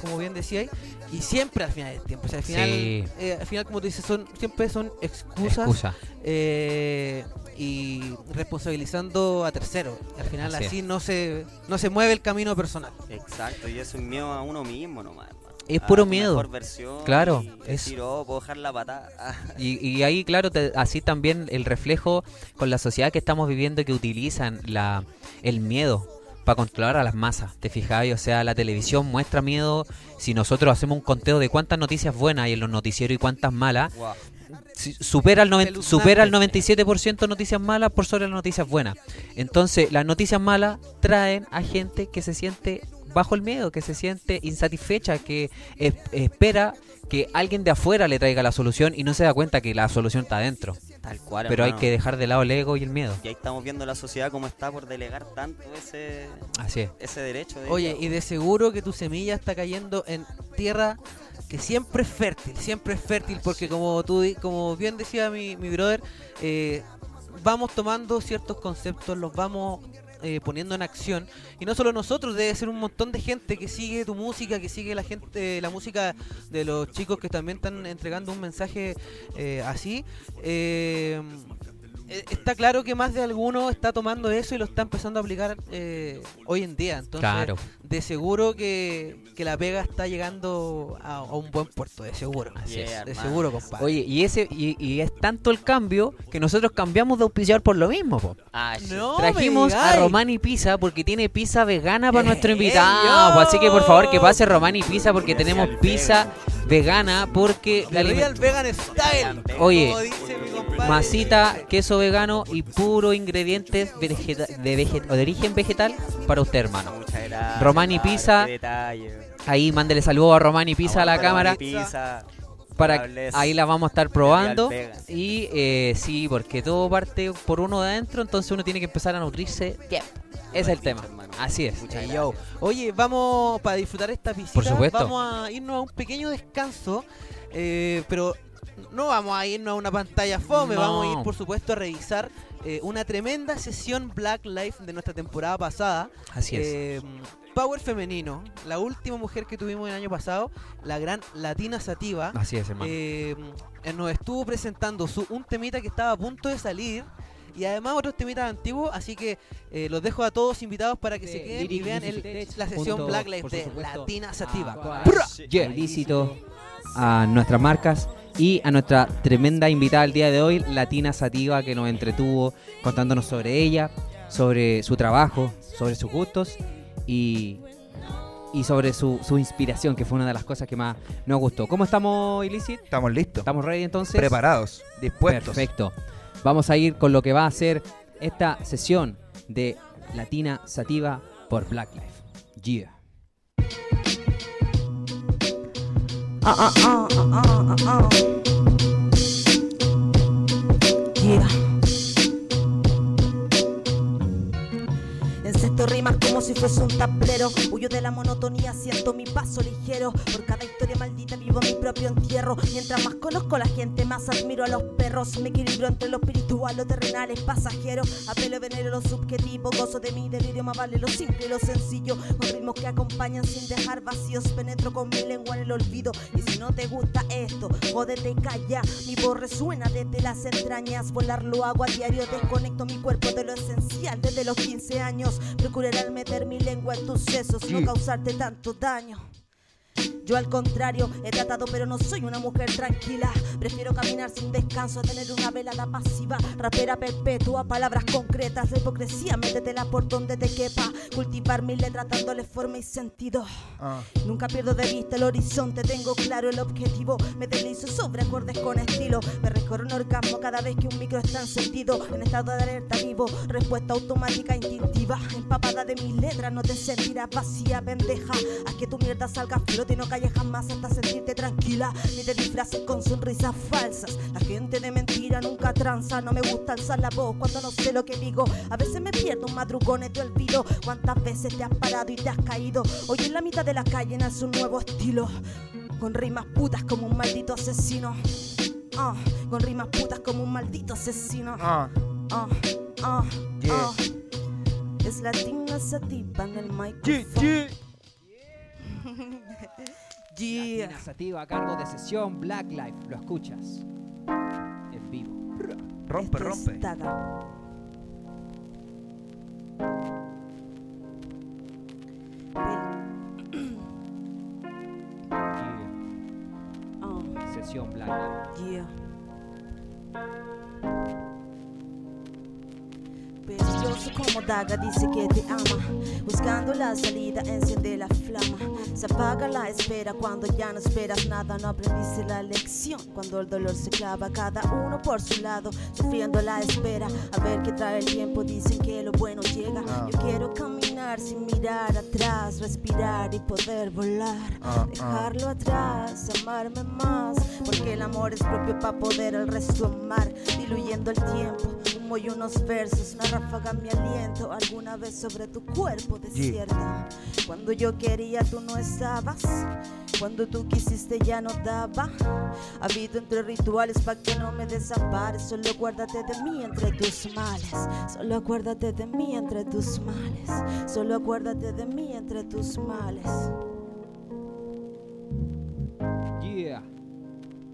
como bien decías. Y siempre al final del tiempo. O sea, al final, Sí. eh, al final como tú dices, son, siempre son excusas Excusa. eh, y responsabilizando a terceros. Al final Así así no se, no se mueve el camino personal. Exacto, y es miedo a uno mismo nomás. Es puro tu miedo. mejor versión Claro, y es- decir, oh, puedo dejar la patada. (laughs) Y, y ahí, claro, te- así también el reflejo con la sociedad que estamos viviendo que utilizan la, el miedo para controlar a las masas. ¿Te fijáis? O sea, la televisión muestra miedo. Si nosotros hacemos un conteo de cuántas noticias buenas hay en los noticieros y cuántas malas, si- supera el, noven- supera el 97% de noticias malas por sobre las noticias buenas. Entonces, las noticias malas traen a gente que se siente bajo el miedo, que se siente insatisfecha, que es- espera que alguien de afuera le traiga la solución y no se da cuenta que la solución está adentro. Tal cual. Pero hay que dejar de lado el ego y el miedo. Y ahí estamos viendo la sociedad como está por delegar tanto ese, Así es. ese derecho. De Oye, y de seguro que tu semilla está cayendo en tierra que siempre es fértil, siempre es fértil, porque como tú, di- como bien decía mi, mi brother, eh, vamos tomando ciertos conceptos, los vamos eh, poniendo en acción, y no solo nosotros, debe ser un montón de gente que sigue tu música, que sigue la gente, la música de los chicos que también están entregando un mensaje eh, así. Eh, está claro que más de alguno está tomando eso y lo está empezando a aplicar eh, hoy en día. Entonces, Claro. de seguro que, que la pega está llegando a, a un buen puerto, de seguro. Así es, Yeah, De seguro, compadre. Oye, y ese y, y es tanto el cambio que nosotros cambiamos de auspiciar por lo mismo, po. Ah. No Trajimos a. Romani Pizza porque tiene pizza vegana para ¡Eh, nuestro yo! invitado. Así que por favor que pase Romani Pizza porque Gracias tenemos pizza vegana porque The la Real Vegan Style. Oye, como dice mi compadre. masita, queso vegano y puro ingredientes vegeta- de, vege- o de origen vegetal para usted, hermano. Muchas gracias. Romani Pizza. Ahí mándele saludos a Romani Pizza a la cámara Pizza. para ahí la vamos a estar probando y eh, sí, porque todo parte por uno de adentro, entonces uno tiene que empezar a nutrirse. Ese es el tema. hermano. Así es. Muchas Hey, gracias. yo. Oye, vamos para disfrutar esta visita. Por supuesto. Vamos a irnos a un pequeño descanso, eh, pero no vamos a irnos a una pantalla fome. No. Vamos a ir, por supuesto, a revisar eh, una tremenda sesión Black Life de nuestra temporada pasada. Así es. Eh, Power femenino, la última mujer que tuvimos el año pasado, la gran Latina Sativa. Así es, hermano. Eh, nos estuvo presentando su, un temita que estaba a punto de salir y además otros temitas antiguos, así que eh, los dejo a todos invitados para que se queden y vean el- la sesión junto, Black Life por de supuesto, Latina Sativa. a- Prra. Yeah. ilícito a nuestras marcas y a nuestra tremenda invitada el día de hoy, Latina Sativa, que nos entretuvo contándonos sobre ella, sobre su trabajo, sobre sus gustos y, y sobre su, su inspiración, que fue una de las cosas que más nos gustó. ¿Cómo estamos, Illicit? Estamos listos, ¿Estamos ready entonces? preparados, dispuestos. Perfecto. Vamos a ir con lo que va a ser esta sesión de Latina Sativa por Black Life. Yeah. Uh uh uh uh uh uh uh. Si fuese un tablero. Huyo de la monotonía, siento mi paso ligero. Por cada historia maldita vivo mi propio entierro. Mientras más conozco a la gente, más admiro a los perros. Me equilibro entre lo espiritual, lo terrenal es pasajero. Apelo venero lo subjetivo, gozo de mi delirio, más vale lo simple y lo sencillo. Con ritmos que acompañan sin dejar vacíos. Penetro con mi lengua en el olvido. Y si no te gusta esto, jódete y calla. Mi voz resuena desde las entrañas. Volar lo hago a diario, desconecto mi cuerpo de lo esencial desde los 15 años. Procuraré al meter mi lengua en tus sesos, no causarte tanto daño. Yo al contrario, he tratado pero no soy una mujer tranquila. Prefiero caminar sin descanso, tener una velada pasiva. Rapera perpetua, palabras concretas. La hipocresía, métetela por donde te quepa. Cultivar mi letra dándole forma y sentido. Ah. Nunca pierdo de vista el horizonte, tengo claro el objetivo. Me deslizo sobre acordes con estilo. Me recorro un orgasmo cada vez que un micro está encendido. En estado de alerta vivo, respuesta automática instintiva. Empapada de mis letras, no te sentirás vacía, pendeja. Haz que tu mierda salga a flote y no calles jamás hasta sentirte tranquila. Ni te disfraces con sonrisas falsas. La gente de mentira nunca tranza. No me gusta alzar la voz cuando no sé lo que digo. A veces me pierdo un madrugón y te olvido. ¿Cuántas veces te has parado y te has caído? Hoy en la mitad de la calle nace un nuevo estilo. Con rimas putas como un maldito asesino. Ah, con rimas putas como un maldito asesino. Ah, Ah, ah, Yeah. ah. Es latina sativa en el micrófono. Yeah. (laughs) Latina Sativa a cargo de sesión Black Life. Lo escuchas en vivo. Rompe, Esto es rompe. Daga. Ah, (coughs) Sesión Black Life. yeah. Peligroso como daga dice que te ama. Buscando la salida enciende la flama. Se apaga la espera cuando ya no esperas nada. No aprendiste la lección cuando el dolor se clava Cada uno por su lado. Sufriendo la espera A ver qué trae el tiempo. Dicen que lo bueno llega. Yo quiero caminar sin mirar atrás Respirar y poder volar. Ah, ah. Dejarlo atrás, amarme más Porque el amor es propio para poder el resto amar. Diluyendo el tiempo Humo y unos versos, una ráfaga mi aliento Alguna vez sobre tu cuerpo desierto Cuando yo quería tú no estabas. Cuando tú quisiste ya no daba. Habito entre rituales pa' que no me desampares. Solo guárdate de mí entre tus males. Solo acuérdate de mí entre tus males. Solo acuérdate de mí entre tus males. Yeah.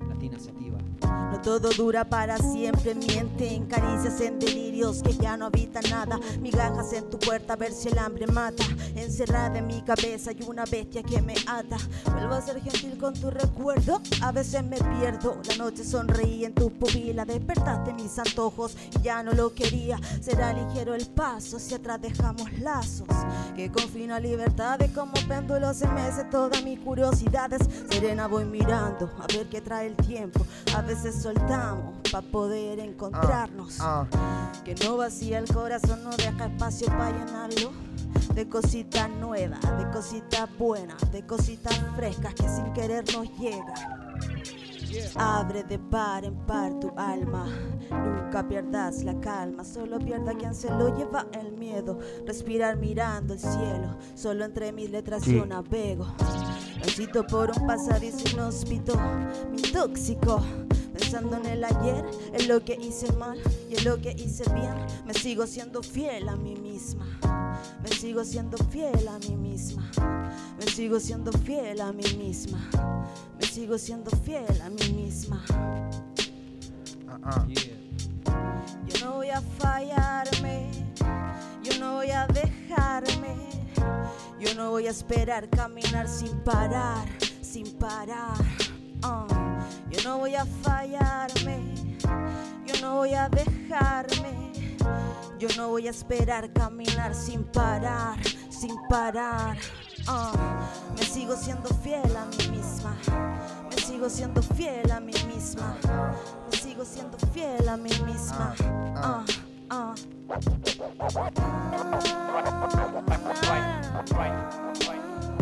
Latina Sativa. No todo dura para siempre, miente en caricias, en delirios que ya no habitan nada. Migajas en tu puerta, a ver si el hambre mata. Encerrada en mi cabeza hay una bestia que me ata. Vuelvo a ser gentil con tu recuerdo, a veces me pierdo. La noche sonreí en tu pupila, despertaste mis antojos y ya no lo quería. Será ligero el paso, si atrás dejamos lazos. Que con fina libertad de como péndulo se mece todas mis curiosidades. Serena voy mirando a ver qué trae el tiempo. Veces soltamos para poder encontrarnos. Ah, Que no vacía el corazón, no deja espacio para llenarlo. De cositas nuevas, de cositas buenas, de cositas frescas que sin querer nos llegan. Abre de par en par tu alma. Nunca pierdas la calma, solo pierda quien se lo lleva el miedo. Respirar mirando el cielo, solo entre mis letras yo navego. Transito por un pasadizo inhóspito, mi tóxico. Pensando en el ayer, en lo que hice mal y en lo que hice bien, me sigo siendo fiel a mí misma. Me sigo siendo fiel a mí misma. Me sigo siendo fiel a mí misma. Me sigo siendo fiel a mí misma. ah, ah. Yo no voy a fallarme. Yo no voy a dejarme. Yo no voy a esperar caminar sin parar, sin parar. Ah, Yo no voy a fallarme. Yo no voy a dejarme. Yo no voy a esperar caminar sin parar, sin parar. Ah, Me sigo siendo fiel a mí misma. Me sigo siendo fiel a mí misma. Me sigo siendo fiel a mí misma.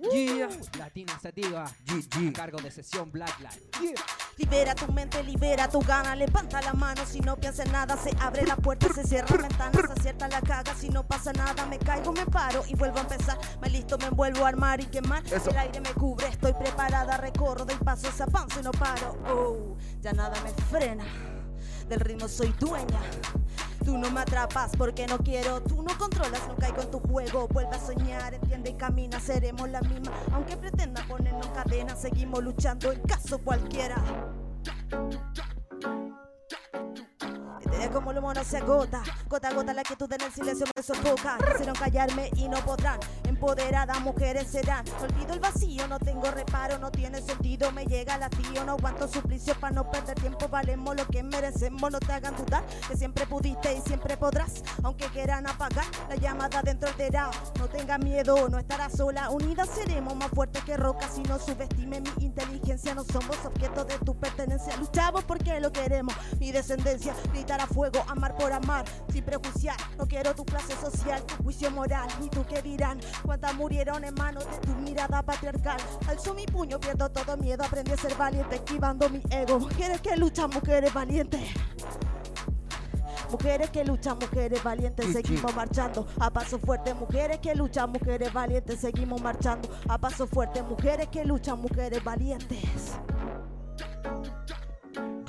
Yeah. Latina Sativa. A cargo de sesión Black Life. Libera tu mente, libera tu gana, levanta la mano si no piensas en nada, se abre la puerta, se cierra la ventana, se acierta la caga, si no pasa nada, me caigo, me paro y vuelvo a empezar, me listo, me envuelvo a armar y quemar, Eso. el aire me cubre, estoy preparada, recorro del paso, ese avance y no paro, oh, ya nada me frena, del ritmo soy dueña. Tú no me atrapas porque no quiero, tú no controlas, no caigo en tu juego, vuelve a soñar, entiende y camina, seremos la misma, aunque pretenda ponernos en cadena, seguimos luchando en caso cualquiera. Te como el mono se agota, gota a gota la quietud en el silencio me sofoca. Quisieron callarme y no podrán, empoderadas mujeres serán. Olvido el vacío, no tengo reparo, no tiene sentido, me llega el hastío, no aguanto suplicio. Para no perder tiempo, valemos lo que merecemos, no te hagan dudar, que siempre pudiste y siempre podrás, aunque quieran apagar la llamada dentro altera. No tengas miedo, no estarás sola, unidas seremos más fuertes que rocas, si no subestime mi inteligencia, no somos objeto de tu pertenencia, luchamos porque lo queremos, mi descendencia, gritar a fuego, amar por amar, sin prejuiciar, no quiero tu clase social, tu juicio moral, ni tú qué dirán, Cuántas murieron en manos de tu mirada patriarcal. Alzo mi puño, pierdo todo miedo, aprendí a ser valiente, esquivando mi ego. Mujeres que luchan, mujeres valientes. Mujeres que luchan, mujeres valientes, seguimos marchando a paso fuerte. Mujeres que luchan, mujeres valientes, seguimos marchando a paso fuerte. Mujeres que luchan, mujeres valientes.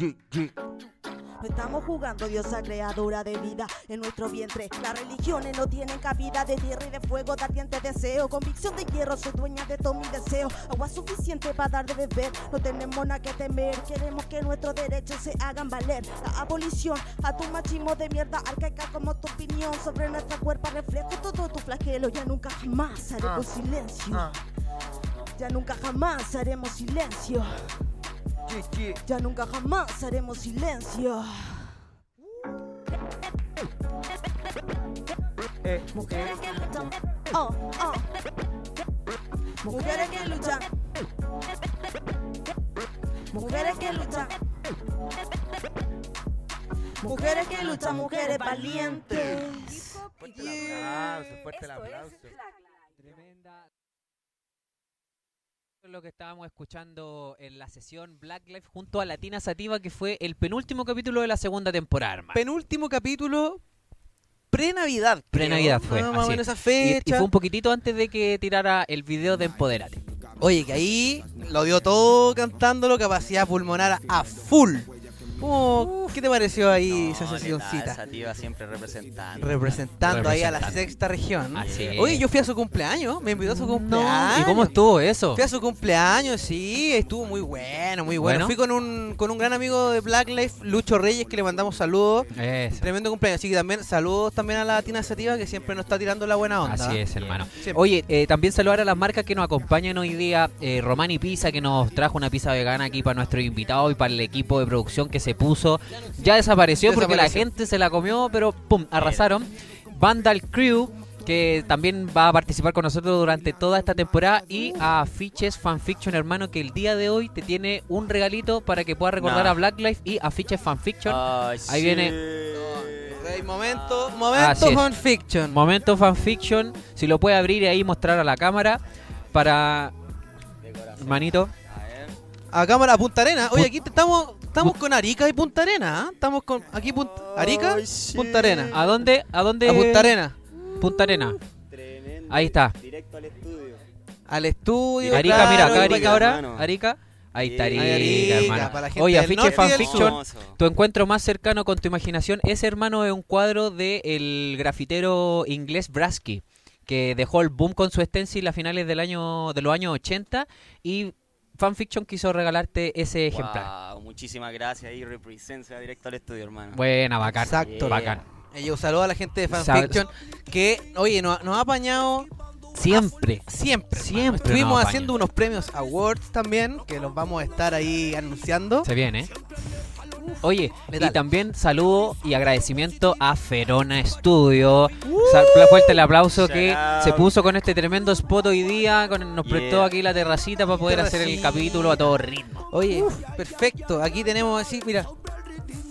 No estamos jugando, diosa creadora de vida en nuestro vientre. Las religiones no tienen cabida de tierra y de fuego, ardiente deseo. Convicción de hierro, soy dueña de todo mi deseo. Agua suficiente para dar de beber, no tenemos nada que temer. Queremos que nuestros derechos se hagan valer. La abolición a tu machismo de mierda arcaica como tu opinión sobre nuestra cuerpo reflejo todo tu flagelo. Ya nunca jamás haremos Ah. silencio. Ah, Ya nunca jamás haremos silencio. Ya nunca jamás haremos silencio. Eh, Mujeres que luchan. Oh, oh. Mujeres que luchan. Mujeres que luchan. Mujeres que luchan, mujeres valientes. Fuerte el aplauso, fuerte el aplauso. Tremenda. Lo que estábamos escuchando en la sesión Black Life junto a Latina Sativa, que fue el penúltimo capítulo de la segunda temporada, hermano. Penúltimo capítulo pre-Navidad. Pre-Navidad fue, Más o así menos es. esa Y, fue un poquitito antes de que tirara el video de Empoderate. Oye, que ahí lo dio todo cantándolo, capacidad pulmonar a full. ¿Cómo- ¿Qué te pareció ahí esa No, letal, sesioncita? Sativa siempre representando. Representando ahí a la sexta región. Así es. Oye, yo fui a su cumpleaños, me invitó a su cumpleaños. ¿Y cómo estuvo eso? Fui a su cumpleaños, sí, estuvo muy bueno, muy bueno. Bueno. Fui con un, con un gran amigo de Black Life, Lucho Reyes, que le mandamos saludos. Eso. Tremendo cumpleaños, así que también saludos también a la Latina Sativa que siempre nos está tirando la buena onda. Así es, hermano. Siempre. Oye, eh, también saludar a las marcas que nos acompañan hoy día. Eh, Romani Pizza, que nos trajo una pizza vegana aquí para nuestro invitado y para el equipo de producción que se puso. Ya desapareció porque la gente se la comió, pero ¡pum! Arrasaron. Vandal Crew, que también va a participar con nosotros durante toda esta temporada. Y a Fiches Fanfiction, hermano, que el día de hoy te tiene un regalito para que puedas recordar Nah. a Black Life y a Fiches Fanfiction. Ay, Ahí sí. viene. Ok, momento, momento fanfiction. Momento fanfiction, si lo puede abrir y ahí mostrar a la cámara para hermanito. A cámara, a Punta Arena. Oye, aquí te- estamos, estamos con Arica y Punta Arena. ¿ah? Estamos con aquí Punta, Arica, Ay, sí. Punta Arena. ¿A dónde? ¿A dónde? A Punta Arena. Punta Arena. Tremendo. Ahí está. Directo al estudio. Al estudio. Arica, claro, mira, acá Arica ahora. hermano. Arica. Ahí está Arica, Arica, hermano. para la gente Oye, del afiche norte y del fanfiction. Tu encuentro más cercano con tu imaginación. Ese hermano es un cuadro del el grafitero inglés Brasky, que dejó el boom con su stencil a finales del año, de los años 80 y Fanfiction quiso regalarte ese ejemplar. Wow, muchísimas gracias y represencia directo al estudio, hermano. Buena, bacán. Exacto. Bacán. Eh, yo saludo a la gente de Fanfiction que, oye, nos, nos ha apañado Siempre. siempre. Siempre Estuvimos haciendo unos premios awards también, que los vamos a estar ahí anunciando. Se viene. Oye, y también saludo y agradecimiento a Ferona Studio. Sa- fuerte el aplauso que out. se puso con este tremendo spot hoy día. Con, nos prestó Yeah. aquí la terracita para poder hacer el capítulo a todo ritmo. Oye, perfecto. Aquí tenemos así, mira,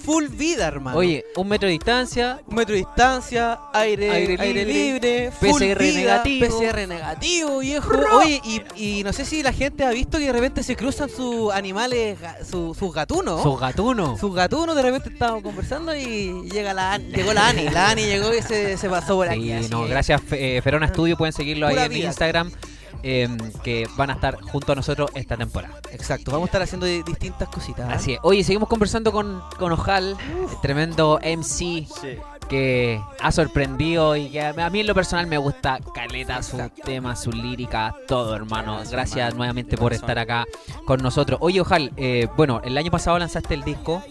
full vida, hermano. Oye, un metro de distancia. Un metro de distancia, aire, Aire aire, libre, libre, full PCR vida, negativo. PCR negativo, viejo. Oye, y, y no sé si la gente ha visto que de repente se cruzan sus animales, su- sus gatunos. Sus gatunos. Sus gatunos, de repente estábamos conversando y llega la Ani, llegó la Ani, la Ani llegó y se, se pasó por aquí. Sí, así no, gracias eh, Ferona Studio. Pueden seguirlo ahí en vida. Instagram. Eh, que van a estar junto a nosotros esta temporada. Exacto, vamos a estar haciendo di- distintas cositas. ¿ah? Así es. Oye, seguimos conversando con, con Ojal, el tremendo MC Sí. que ha sorprendido y que a mí en lo personal me gusta caleta su tema, su lírica, todo hermano. Gracias, hermano. nuevamente por corazón. estar acá con nosotros. Oye, Ojal, eh, bueno, el año pasado lanzaste el disco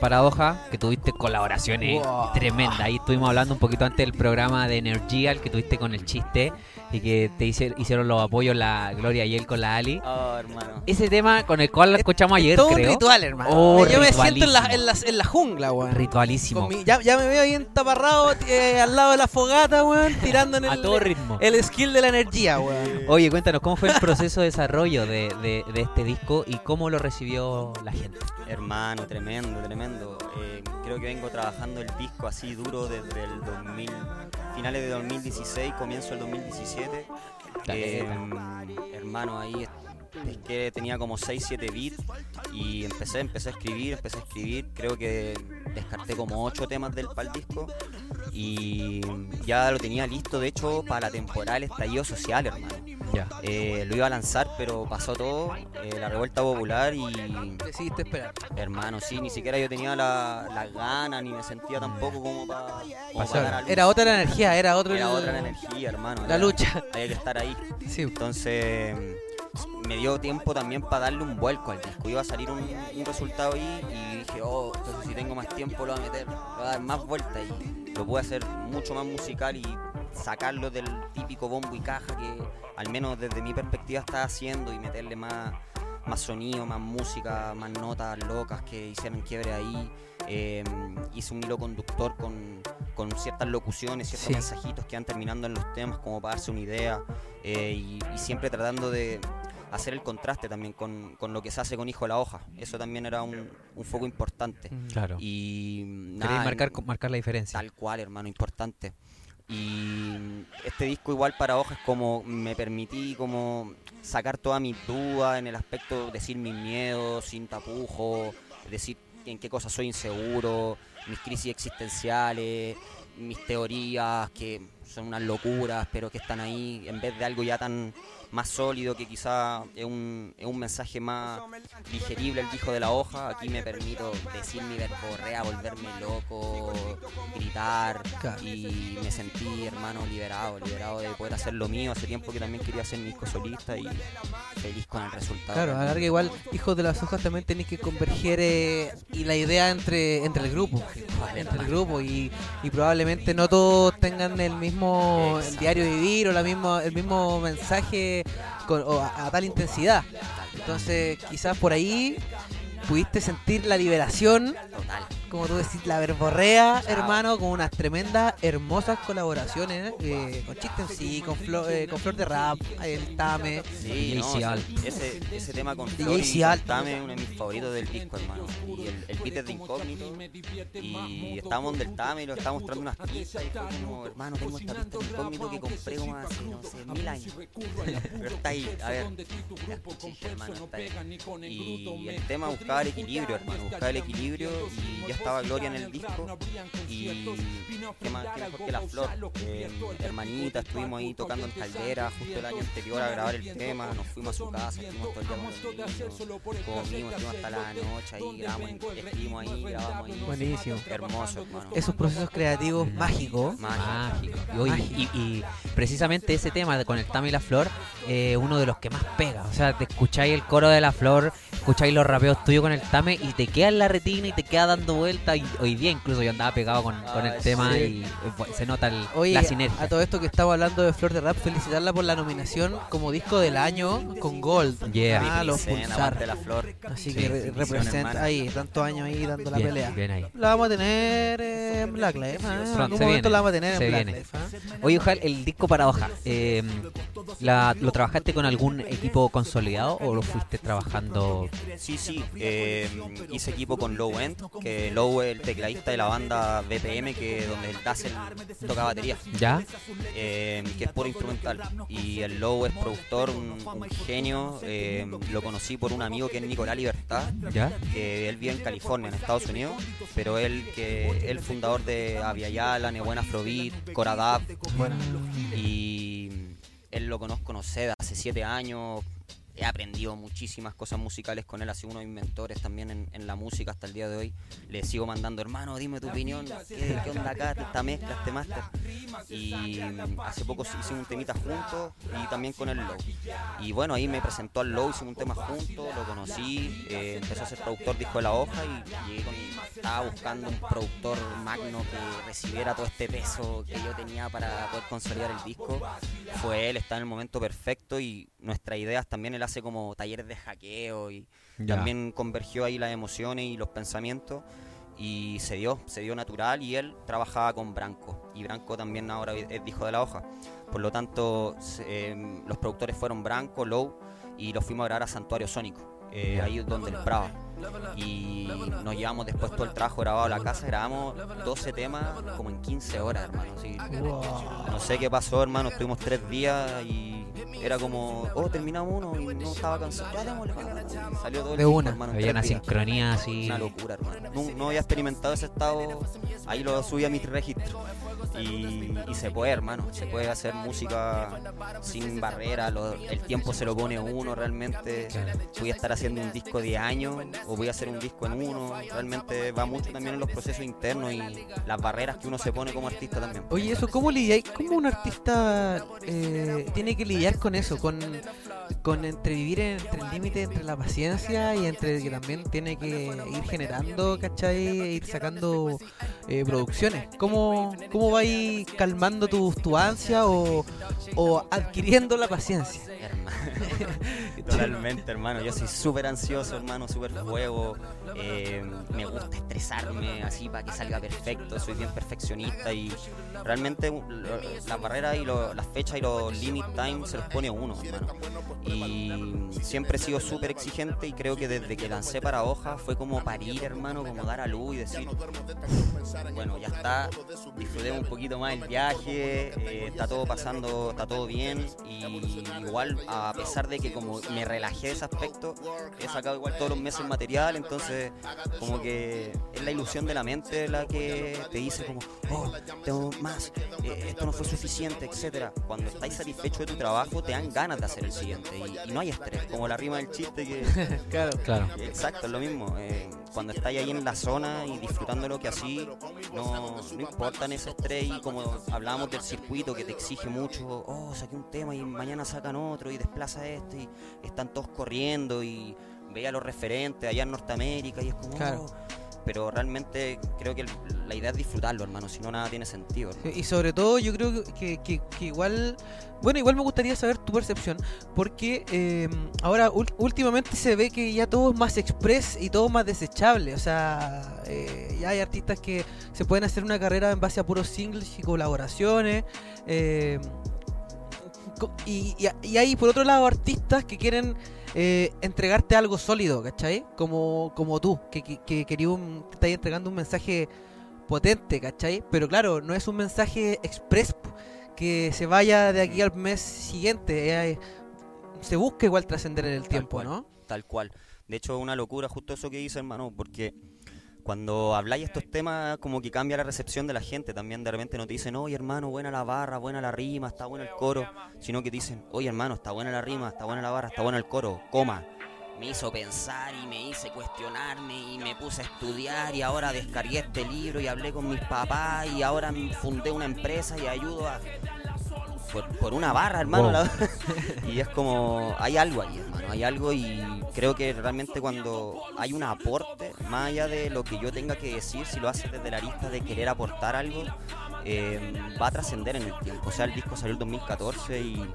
Paradoja, que tuviste colaboraciones Wow. tremendas. Ahí estuvimos hablando un poquito antes del programa de Energía, el que tuviste con el chiste y que te hice- hicieron los apoyos la Gloria y él con la Ali. Oh, hermano. Ese tema con el cual lo escuchamos ayer, Todo un creo. ritual, hermano. Oh, Yo me siento en la, en la, en la jungla, weón. Ritualísimo. Mi- ya, ya me veo ahí entaparrado eh, al lado de la fogata, weón, tirando en el, A todo ritmo. el skill de la energía, weón. Oye, cuéntanos, ¿cómo fue el proceso de desarrollo de, de- de este disco y cómo lo recibió la gente? Hermano, tremendo, tremendo. Eh, creo que vengo trabajando el disco así duro desde el 2000, finales de 2016, comienzo del 2017. Eh, hermano, ahí que tenía como 6, 7 bits y empecé, empecé a escribir, empecé a escribir. Creo que descarté como 8 temas del pal disco y ya lo tenía listo, de hecho, para la temporada del estallido social, hermano. Ya. Eh, lo iba a lanzar, pero pasó todo, eh, la revuelta popular y Decidiste esperar. Hermano, sí, ni siquiera yo tenía la- las ganas, ni me sentía tampoco como para Pasar. dar a luz. Era otra la energía, era otro Era el- otra la energía, hermano. la era- lucha. Había que estar ahí. Sí. Entonces, me dio tiempo también para darle un vuelco al disco. Iba a salir un, resultado ahí y dije, oh, entonces si tengo más tiempo lo voy a meter, lo voy a dar más vuelta y lo pude hacer mucho más musical y sacarlo del típico bombo y caja que al menos desde mi perspectiva estaba haciendo y meterle más, más sonido, más música, más notas locas que hicieran quiebre ahí. Eh, hice un hilo conductor con, con ciertas locuciones, ciertos Sí. mensajitos que van terminando en los temas como para darse una idea eh, y, y siempre tratando de hacer el contraste también con, con lo que se hace con Hijo de la Hoja. Eso también era un, un foco importante. Claro. Y nada, marcar, marcar la diferencia. Tal cual, hermano, importante. Y este disco igual para hojas como me permití como sacar todas mis dudas en el aspecto decir mis miedos sin tapujo, decir en qué cosas soy inseguro, mis crisis existenciales, mis teorías que son unas locuras, pero que están ahí en vez de algo ya tan más sólido que quizá es un, es un mensaje más digerible el hijo de la hoja. Aquí me permito decir mi verborrea, volverme loco, gritar Claro. y me sentí hermano liberado, liberado de poder hacer lo mío. Hace tiempo que también quería hacer mi disco solista y feliz con el resultado. Claro, a la larga igual, hijos de las hojas también tenéis que converger eh, y la idea entre, entre el grupo. Entre el grupo y, y probablemente no todos tengan el mismo el diario vivir o la misma, el mismo mensaje con, o a, a tal intensidad. Entonces quizás por ahí pudiste sentir la liberación, Total. Como tú decís, la verborrea, hermano, con unas tremendas, hermosas colaboraciones eh, con Chiste en sí, con, Flo- eh, con Flor de Rap, el Tame. Sí, ese, ese tema con Flor y. Tame es uno de mis favoritos del disco, hermano. Y el, el beat es de incógnito. Y estábamos del Tame y lo estábamos mostrando unas pistas. Y fue como, hermano, tengo esta pista de incógnito que compré como hace, no sé, mil años. (laughs) Pero está ahí, a ver. La escuché, hermano, está ahí. Y el tema buscaba el equilibrio, hermano. Buscaba el equilibrio y ya estaba Gloria en el disco. Y qué más, qué mejor que la flor. Eh, hermanita, estuvimos ahí tocando en Caldera justo el año anterior a grabar el tema. Nos fuimos a su casa, estuvimos todo el día con los niños, comimos, estuvimos hasta la noche ahí, grabamos, escribimos ahí, grabamos ahí. Buenísimo. Hermoso, hermano. Esos procesos creativos mágicos. Mágico. Mágico. Y, y- y precisamente ese tema de con el Tame y la Flor, eh, uno de los que más pega. O sea, te escucháis el coro de la Flor, escucháis los rapeos tuyos con el Tame y te queda en la retina y te queda dando Y hoy día incluso yo andaba pegado con, con el Ah, tema sí. y eh, pues, se nota el- Oye, la a sinergia. todo esto que estamos hablando de Flor de Rap, felicitarla por la nominación como disco del año con Gold. Yeah. Ah, los pulsar. la flor. Así Sí, que re- representa ahí, tantos años ahí dando la Bien, pelea. bien ahí. La vamos a tener eh, en Black Life. ¿ah? En algún se momento viene, la vamos a tener en se Black viene. Life. ¿ah? Oye, ojalá el disco Paradoja, eh, la- ¿lo trabajaste con algún equipo consolidado o lo fuiste trabajando? Sí, sí, eh, hice equipo con Low End, que Low es el tecladista de la banda BPM, que donde el Dazzle toca batería, ¿Ya? eh, que es puro instrumental. Y el Low es productor, un, un genio, eh, lo conocí por un amigo que es Nicolás Libertad, ¿Ya? que él vive en California, en Estados Unidos, pero él que el fundador de Aviala, Nebuena Afrobeat, Coradab, y él lo conozco, no sé, de hace siete años. He aprendido muchísimas cosas musicales con él, ha sido uno de mis mentores también en, en la música hasta el día de hoy. Le sigo mandando, hermano, dime tu opinión, ¿qué, qué onda acá, esta mezcla, este máster? Y hace poco hicimos un temita juntos y también con el Low. Y bueno, ahí me presentó al Low, hicimos un tema juntos, lo conocí, eh, empezó a ser productor disco de la hoja y llegué con, estaba buscando un productor magno que recibiera todo este peso que yo tenía para poder consolidar el disco. Fue él, está en el momento perfecto y nuestras ideas también él hace como talleres de hackeo y Ya. también convergió ahí las emociones y los pensamientos y se dio, se dio natural y él trabajaba con Branco y Branco también ahora es hijo de la hoja. Por lo tanto, se- em, los productores fueron Branco, Low y los fuimos a grabar a Santuario Sónico, eh, ahí donde el Prava. Y nos llevamos después todo el trabajo grabado a la casa, grabamos 12 temas como en 15 horas, hermano. así. No sé qué pasó, hermano, estuvimos tres días y Era como, oh, terminamos uno y no estaba cansado. Ya démosle. Salió todo el De una. hermano, en Había una días. sincronía así. Una locura, hermano. No, no había experimentado ese estado. Ahí lo subí a mis registros. Y, se puede, hermano. Se puede hacer música sin barrera. lo- el tiempo se lo pone uno realmente. Voy a estar haciendo un disco de años o voy a hacer un disco en uno. Realmente va mucho también en los procesos internos y las barreras que uno se pone como artista también. Oye, eso, ¿cómo lidiáis? ¿Cómo un artista eh, tiene que lidiar con eso? Con, con entre vivir entre el límite entre la paciencia y entre que también tiene que ir generando, ¿cachai? E ir sacando eh, producciones. ¿Cómo, cómo vais calmando tu, tu ansia o, o adquiriendo la paciencia? Hermano. (laughs) Totalmente, hermano. Yo soy súper ansioso, hermano, súper juego. Eh, me gusta estresarme así para que salga perfecto. Soy bien perfeccionista y realmente las barreras y lo- las fechas y los limit time se los pone uno, hermano. Y siempre he sido súper exigente y creo que desde que lancé para hoja fue como parir, hermano, como dar a luz y decir, bueno, ya está, disfrutemos un poquito más el viaje, eh, está todo pasando, está todo bien y igual a pesar de que como me relajé de ese aspecto, he sacado igual todos los meses material, entonces como que es la ilusión de la mente la que te dice como, oh, tengo más, eh, esto no fue suficiente, etcétera. Cuando estáis satisfecho de tu trabajo te dan ganas de hacer el siguiente y, y no hay estrés, como la rima del chiste que (laughs) Claro. Claro. Exacto, es lo mismo. eh, cuando estáis ahí en la zona y disfrutando lo que así, no, no importa en ese estrés y como hablábamos del circuito que te exige mucho, oh, saqué un tema y mañana sacan otro y desplaza este y están todos corriendo y veía los referentes allá en Norteamérica y es como... Claro. oh, pero realmente creo que la idea es disfrutarlo, hermano, si no nada tiene sentido. Y sobre todo yo creo que, que- que igual, bueno, igual me gustaría saber tu percepción, porque eh, ahora últimamente se ve que ya todo es más express y todo más desechable, o sea, eh, ya hay artistas que se pueden hacer una carrera en base a puros singles y colaboraciones, eh, co- y, y- y hay por otro lado artistas que quieren eh, entregarte algo sólido, ¿cachai? Como, como tú, que, que, que quería un- te estás entregando un mensaje potente, ¿cachai? Pero claro, no es un mensaje express que se vaya de aquí al mes siguiente. eh, se busca igual trascender en el Tal tiempo, cual, ¿no? Tal cual. De hecho, es una locura justo eso que dice, hermano, porque cuando habláis estos temas, como que cambia la recepción de la gente. También de repente no te dicen, oye, hermano, buena la barra, buena la rima, está bueno el coro. Sino que dicen, oye, hermano, está buena la rima, está buena la barra, está bueno el coro, coma. Me hizo pensar y me hice cuestionarme y me puse a estudiar y ahora descargué este libro y hablé con mis papás y ahora fundé una empresa y ayudo a... Por, por una barra, hermano. Wow. la- y es como, hay algo ahí, hermano, hay algo y creo que realmente cuando hay un aporte, más allá de lo que yo tenga que decir, si lo haces desde la lista de querer aportar algo, eh, va a trascender en el tiempo. O sea, el disco salió el 2014 y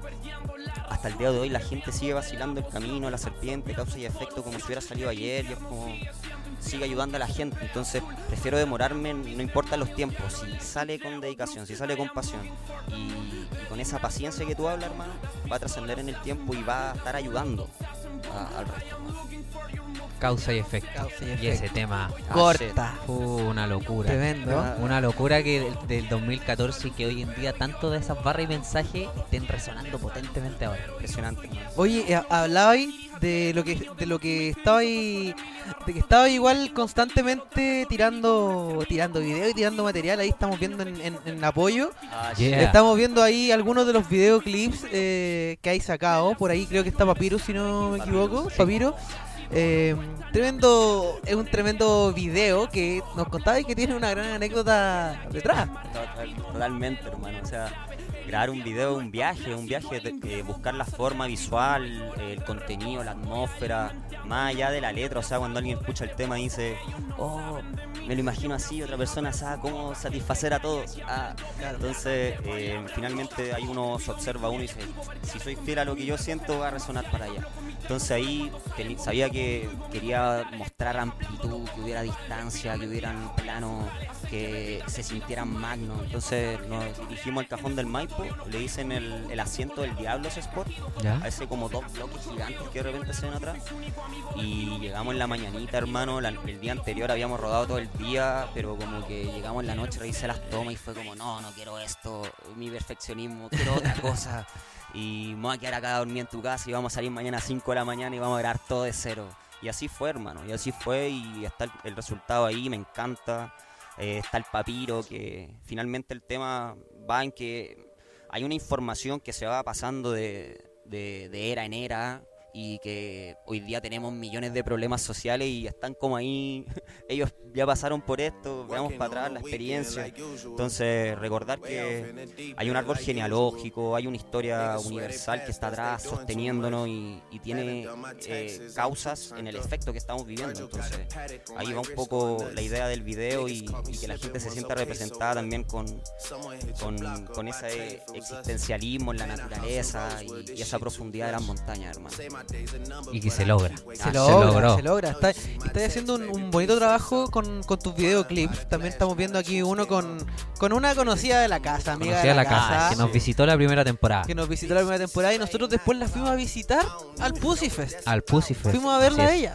hasta el día de hoy la gente sigue vacilando el camino, la serpiente, causa y efecto como si hubiera salido ayer y es como sigue ayudando a la gente. Entonces prefiero demorarme, no importa los tiempos, si sale con dedicación, si sale con pasión y, y con esa paciencia que tú hablas, hermano, va a trascender en el tiempo y va a estar ayudando a- al resto. Causa y efecto. Causa y ese tema Corta. fue una locura. Tremendo. Una locura que del, del 2014 y que hoy en día tanto de esas barras y mensajes estén resonando potentemente ahora. Impresionante. Oye, eh, hablabais de lo que de lo que estabais de que estaba igual constantemente tirando tirando video y tirando material. Ahí estamos viendo en, en- en apoyo. Yeah. Estamos viendo ahí algunos de los videoclips eh, que hay sacado. Por ahí creo que está Papiro, si no me equivoco. Papiro. Eh, tremendo, es un tremendo video que nos contabais que tiene una gran anécdota detrás. Total- Totalmente, hermano. O sea, grabar un video, un viaje, un viaje, eh, buscar la forma visual, el contenido, la atmósfera, más allá de la letra. O sea, cuando alguien escucha el tema y dice, oh, me lo imagino así, otra persona sabe cómo satisfacer a todos. Ah, entonces, eh, finalmente ahí uno se observa uno y dice, si soy fiel a lo que yo siento, va a resonar para allá. Entonces ahí sabía que quería mostrar amplitud, que hubiera distancia, que hubieran planos que se sintieran magnos. Entonces nos dirigimos al cajón del Maipo, le dicen el, el asiento del Diablo ese spot, ¿Ya? a ese como dos bloques gigantes que de repente se ven atrás. Y llegamos en la mañanita, hermano, la- el día anterior habíamos rodado todo el día, pero como que llegamos en la noche, revisé las tomas y fue como, no, no quiero esto, mi perfeccionismo, quiero otra (laughs) cosa. Y me voy a quedar acá a dormir en tu casa y vamos a salir mañana a 5 de la mañana y vamos a grabar todo de cero. Y así fue, hermano, y así fue y está el, resultado ahí, me encanta. Eh, está el papiro, que finalmente el tema va en que hay una información que se va pasando de- de era en era y que hoy día tenemos millones de problemas sociales y están como ahí, (laughs) ellos ya pasaron por esto, veamos para atrás la experiencia. Entonces, recordar que hay un árbol genealógico, hay una historia universal que está atrás sosteniéndonos y, y tiene eh, causas en el efecto que estamos viviendo. Entonces, ahí va un poco la idea del video y, y que la gente se sienta representada también con, con, con ese existencialismo en la naturaleza y, y esa profundidad de las montañas, hermano. Y que se logra. Se Ah, logra, logró. se logra. Está- Estás haciendo un, un bonito trabajo con, con tus videoclips. También estamos viendo aquí uno con, con una conocida de la casa, amiga Conocida de la, la casa, que nos visitó la primera temporada. que nos visitó la primera temporada y nosotros después la fuimos a visitar al Pussy Fest. Al Pussy Fest. Fuimos a verla a ella.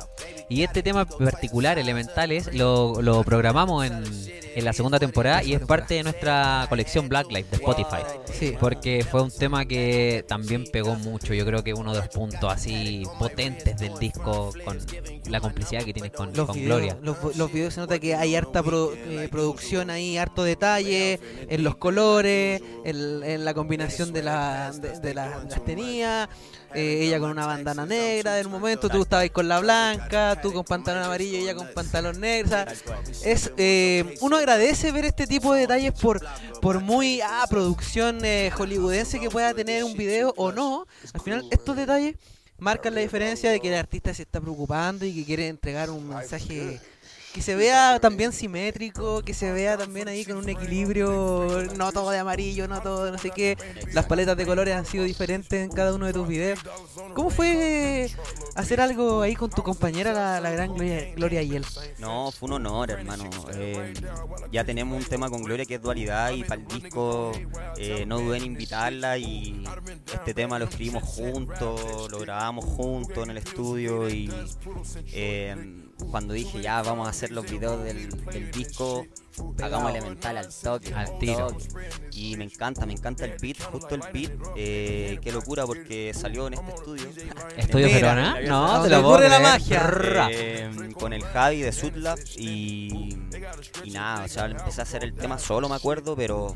Y este tema particular, Elementales, lo, lo programamos en, en la segunda temporada y es parte de nuestra colección Blacklight de Spotify. Sí. Porque fue un tema que también pegó mucho. Yo creo que uno de los puntos así potentes del disco con la complicidad que tienes con, Los con videos, Gloria. los, los videos se nota que hay harta pro- eh, producción ahí, harto detalle en los colores, en, en la combinación de, la, de, de la- las tenías. eh, ella con una bandana negra del momento, tú estabas con la blanca, tú con pantalón amarillo, ella con pantalón negro. o sea, es eh, uno agradece ver este tipo de detalles por por muy ah, producción eh, hollywoodense que pueda tener un video o no. Al final estos detalles marcan la diferencia de que el artista se está preocupando y que quiere entregar un mensaje que se vea también simétrico, que se vea también ahí con un equilibrio, no todo de amarillo, no todo de no sé qué. Las paletas de colores han sido diferentes en cada uno de tus videos. ¿Cómo fue hacer algo ahí con tu compañera, la, gran Gloria, Gloria Yel? No, fue un honor, hermano. Eh, ya tenemos un tema con Gloria que es dualidad y para el disco eh, no dudé en invitarla y este tema lo escribimos juntos, lo grabamos juntos en el estudio y eh, cuando dije ya vamos a hacer los videos del, del disco, hagamos elemental al toque. Al tiro. toque. Y me encanta, me encanta el beat, justo el beat. eh, qué locura porque salió en este estudio. (laughs) ¿Estudio Verona? No, te lo ocurre la magia. Eh, con el Javi de Sutlab y, y nada, o sea, empecé a hacer el tema solo, me acuerdo, pero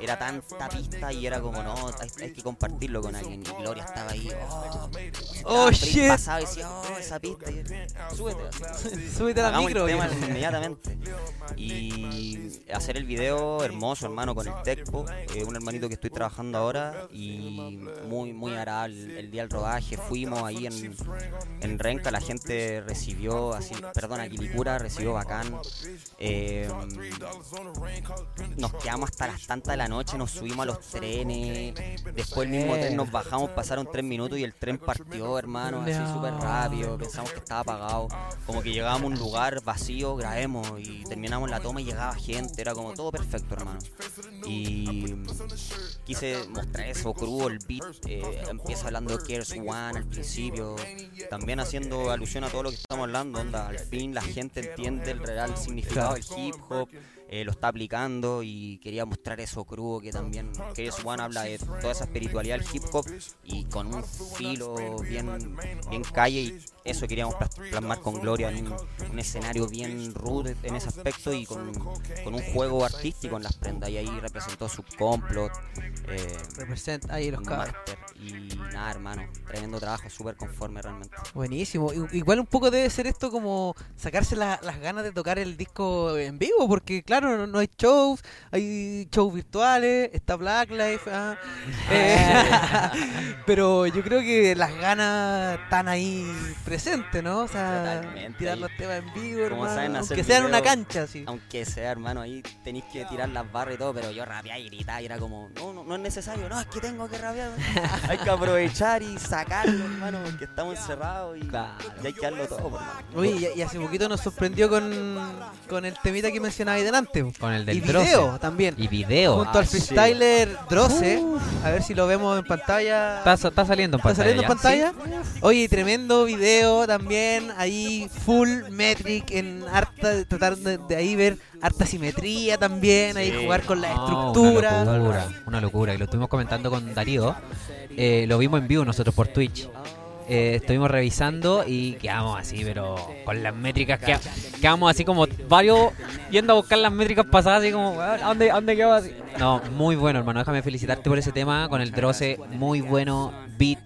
era tanta pista y era como, no, hay, hay que compartirlo con alguien. Y Gloria estaba ahí, oh, Oh, shit. pasaba y decía, oh, esa pista, y, súbete. Súbete a la Hagamos micro. el tema inmediatamente. Y hacer el video hermoso, hermano, con el Tecpo, eh, un hermanito que estoy trabajando ahora y muy, muy aral. El día del rodaje fuimos ahí en, en Renca, la gente recibió así, perdona, Quilicura recibió bacán. Eh, nos quedamos hasta las tantas de la noche, nos subimos a los trenes, después el mismo tren nos bajamos, pasaron tres minutos y el tren partió, hermano, así No. súper rápido, pensamos que estaba apagado, como que llegábamos a un lugar vacío, grabemos y terminamos la toma y llegaba gente, era como todo perfecto, hermano. Y quise mostrar eso crudo, el beat, eh, empieza hablando de Cares One al principio, también haciendo alusión a todo lo que estamos hablando, onda, al fin la gente entiende el real significado del hip hop, eh, lo está aplicando y quería mostrar eso crudo que también Cares One habla de toda esa espiritualidad del hip hop y con un filo bien, bien calle y eso queríamos plas- plasmar con Gloria en un, un escenario bien rude en ese aspecto y con, con un juego artístico en las prendas y ahí representó su complot eh, Representa ahí los. Master y nada hermano tremendo trabajo súper conforme realmente Buenísimo. Igual un poco debe ser esto como sacarse la- las ganas de tocar el disco en vivo, porque claro, no, no hay shows, hay shows virtuales, está Blacklife, ah, (laughs) eh, (laughs) pero yo creo que las ganas están ahí presentes, ¿no? O sea, Totalmente, tirar los temas en vivo, hermano, saben aunque sea en una cancha, sí. aunque sea hermano ahí tenéis que tirar las barras y todo pero yo rapeaba y gritaba y era como no, no, no es necesario no es que tengo que rapear (laughs) hay que aprovechar y sacarlo hermano porque estamos encerrados y, y hay que darlo todo hermano. Oye, y, y hace poquito nos sorprendió con, con el temita que mencionaba ahí delante. Con el del y Droce. video también. Y video. junto al Ah, sí. freestyler Droce. A ver si lo vemos en pantalla. Está, está saliendo en ¿Está pantalla. saliendo en pantalla? Oye, tremendo video también. Ahí full metric en harta. Tratar de, de ahí ver harta simetría también. Ahí Sí. jugar con la No, estructura. Una locura, una locura. Y lo estuvimos comentando con Darío. Eh, lo vimos en vivo nosotros por Twitch. Eh, estuvimos revisando y quedamos así, pero con las métricas que quedamos así como varios yendo a buscar las métricas pasadas, así como, "Weón, ¿a dónde, dónde quedó así? No, muy bueno, hermano. Déjame felicitarte por ese tema con el Droce, muy bueno, beat,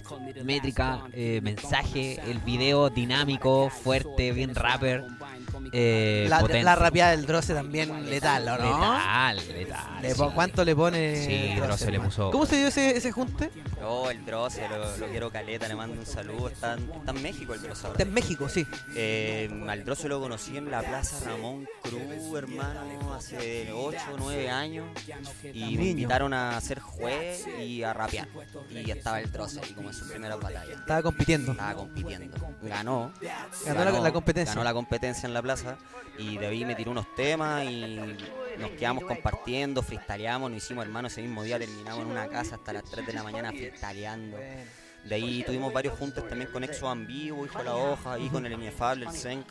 métrica, eh, mensaje, el video dinámico, fuerte, bien rapper. Eh, La, la rapeada del Droce también letal, ¿o no? Letal, letal. Le sí. po- ¿Cuánto le pone? Sí, Droce, Droce le puso- ¿Cómo se dio ese, ese junte? Oh, el Droce, lo, lo quiero caleta, le mando un saludo. Está, en- está en México el Droce ahora. Está en México, sí. Eh, al Droce lo conocí en la Plaza Ramón Cruz, hermano, hace 8 o 9 años. Y me Niño. invitaron a ser juez y a rapear. Y estaba el Droce ahí como en sus primeras batallas. Estaba compitiendo. Estaba compitiendo. Ganó. Ganó la- la competencia. Ganó la competencia en la plaza. Y de ahí me tiró unos temas y nos quedamos compartiendo, freestyleamos, nos hicimos hermanos ese mismo día, terminamos en una casa hasta las 3 de la mañana freestyleando. De ahí tuvimos varios juntos también con Exo Ambiguo, Hijo de la Hoja, ahí con el Inefable, el Senk.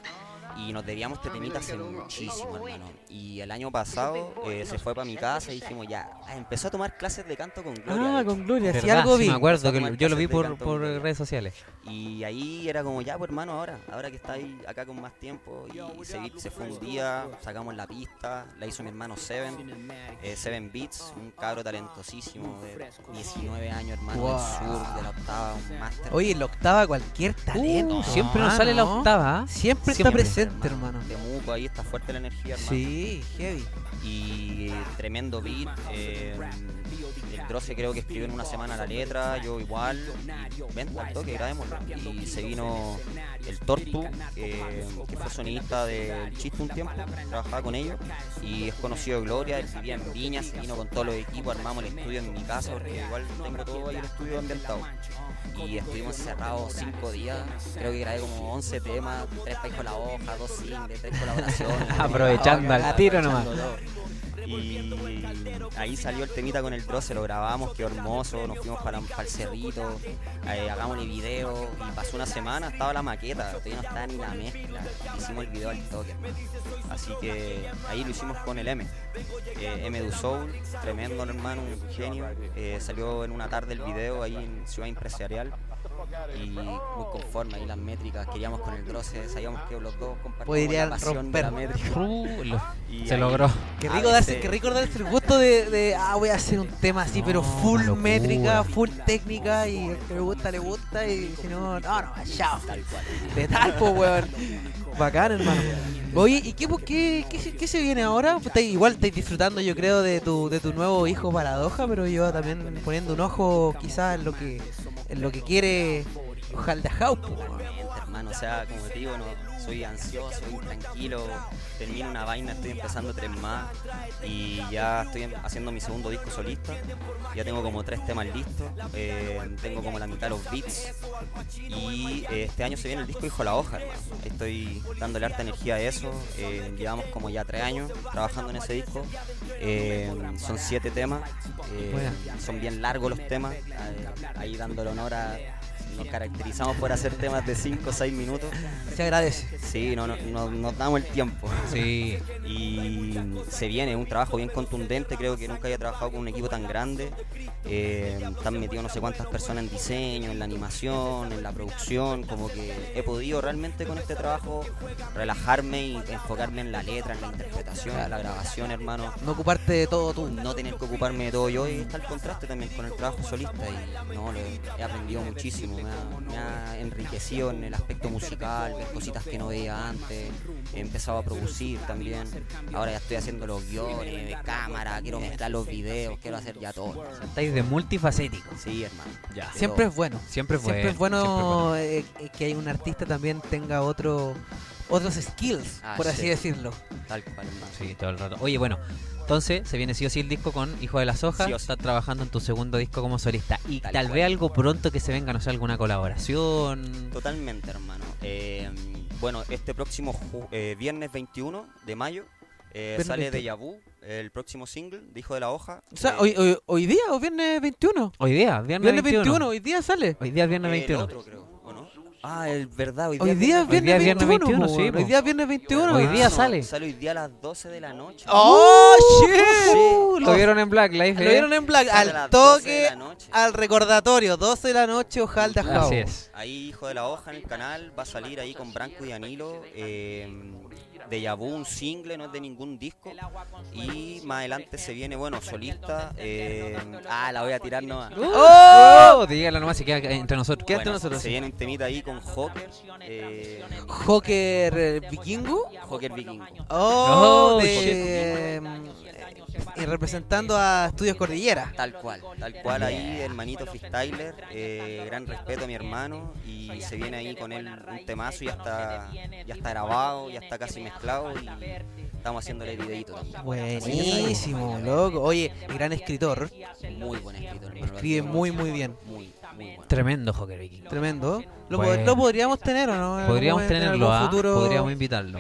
Y nos debíamos este temita hace muchísimo, hermano. Y el año pasado eh, se fue para mi casa y dijimos ya, ah, empezó a tomar clases de canto con Gloria. Ah, con Gloria. Si ¿Verdad? algo Sí, vi. me acuerdo que yo lo vi por, por redes sociales. Y ahí era como, ya, pues hermano, ahora, ahora que está ahí acá con más tiempo. Y se, se fue un día, sacamos la pista, la hizo mi hermano Seven, eh, Seven Beats, un cabro talentosísimo de 19 años, hermano, Wow. del sur, de la octava, un máster. Oye, en la octava cualquier talento. Uh, siempre nos ah, sale la ¿no? octava. ¿ah? Siempre, está Siempre, hermano. De Muco, ahí está fuerte la energía, hermano. Sí, heavy. y tremendo beat. eh, el Droce creo que escribió en una semana la letra, yo igual. Y ven, al toque, grabémoslo. Y se vino el Tortu, eh, que fue sonidista del Chiste un tiempo, trabajaba con ellos. Y es conocido de Gloria, él vivía en Viña, se vino con todos los equipos, armamos el estudio en mi casa, porque igual tengo todo ahí el estudio ambientado. Y estuvimos encerrados cinco días, creo que grabé como 11 temas, tres países con la hoja, dos singles, tres colaboraciones. (laughs) Aprovechando al tiro nomás. Y ahí salió el temita con el Droce, lo grabamos, quedó hermoso, nos fuimos para, para el cerrito, eh, hagámosle video y pasó una semana, estaba la maqueta, todavía no estaba ni la mezcla, hicimos el video al toque. Así que ahí lo hicimos con el M. Eh, M du Soul, tremendo hermano, un genio. eh, salió en una tarde el video ahí en Ciudad Empresarial y muy conforme ahí las métricas, queríamos con el Droce, sabíamos que los dos compartíamos Podrían la pasión de la romper. métrica. (laughs) Uh, lo- Y se ahí- logró. Qué rico, darse, veces- qué rico darse el gusto de, de, ah, voy a hacer un tema así, No, pero full locura. métrica, full técnica, y el que le gusta, le gusta, y si no, no, no, chao. De tal, po, weón. Bacán, hermano. Oye, ¿y qué, qué, qué, se- viene ahora? Pues igual estáis disfrutando, yo creo, de tu, de tu nuevo hijo Paradoja, pero yo también poniendo un ojo quizás en lo que, en lo que quiere Ojalda House. Obviamente, hermano, o sea, como digo, no, soy ansioso, intranquilo, termino una vaina, estoy empezando tres más y ya estoy em- haciendo mi segundo disco solista, ya tengo como tres temas listos, eh, tengo como la mitad de los beats y eh, este año se viene el disco Hijo la Hoja, hermano. Estoy dándole harta energía a eso, eh, llevamos como ya tres años trabajando en ese disco, son siete temas, son bien largos los temas, ahí dándole honor a... Nos caracterizamos por hacer temas de 5 o 6 minutos. Se agradece. Sí, no, no, no- nos damos el tiempo. Sí. (laughs) Y se viene un trabajo bien contundente. Creo que nunca había trabajado con un equipo tan grande. Eh, están metidos no sé cuántas personas en diseño, en la animación, en la producción. Como que he podido realmente con este trabajo relajarme y enfocarme en la letra, en la interpretación, en la grabación, hermano No ocuparte de todo tú. no tener que ocuparme de todo yo y está el contraste también con el trabajo solista y no, lo he, he aprendido muchísimo, me ha, me ha enriquecido en el aspecto musical, ver cositas que no veía antes, he empezado a producir también, ahora ya estoy haciendo los guiones de cámara, quiero mezclar los videos, quiero hacer ya todo. O sea, estáis de multifacético. Sí, hermano. Ya. Siempre es bueno. Siempre es Siempre es bueno, bueno eh, eh, que hay un artista también tenga otro otros skills, Ah, por así sí. decirlo. Tal cual, hermano. Sí, todo el rato. Oye, bueno, entonces se viene sí o sí el disco con Hijo de las Hojas. Sí sí. Estás trabajando en tu segundo disco como solista. Y Tal tal, cual. vez algo pronto que se venga, no sé, alguna colaboración. Totalmente, hermano. Eh, bueno, este próximo ju- eh, viernes 21 de mayo eh, sale 21. de Yabu, el próximo single, de Hijo de la Hoja. O sea, Eh, hoy, hoy, hoy día o viernes 21. Hoy día, viernes, Viernes 21. 21, hoy día sale. Hoy día es viernes el 21. otro, creo. Ah, es verdad, hoy día, Hoy día es Hoy día viernes es 21, viernes 21, po, sí, po. Hoy día es viernes 21. Hoy día sale. Sale hoy día a las 12 de la noche. ¡Oh, shit! Sí. Lo vieron en Black Life, Lo vieron en Black. Al las 12 de toque, la noche. al recordatorio. 12 de la noche, Ojalda Jau. Así es. Ahí, hijo de la hoja en el canal, va a salir ahí con Branco y Danilo. Eh, de Yabu, un single, no es de ningún disco. Y más adelante se viene, bueno, solista. eh, ah, la voy a tirar nomás. ¡Oh! Dígalo nomás si queda entre nosotros. Bueno, nosotros. Se viene un temita ahí con Joker. Eh, Joker eh, Vikingo. Joker Vikingo. Oh, Oh, de, y representando a Estudios Cordillera. Tal cual, tal cual ahí, hermanito freestyler, eh, gran respeto a mi hermano y se viene ahí con él un temazo, ya está, ya está grabado, ya está casi mezclado y estamos haciéndole el videito también. Buenísimo, loco. Oye, gran escritor. Muy buen escritor, Escribe muy, muy bien. Muy, muy bueno. Tremendo Joker Viking. Tremendo. ¿Lo, Bueno. pod- lo podríamos tener o no? Podríamos tenerlo, ¿ah? futuro, Podríamos invitarlo.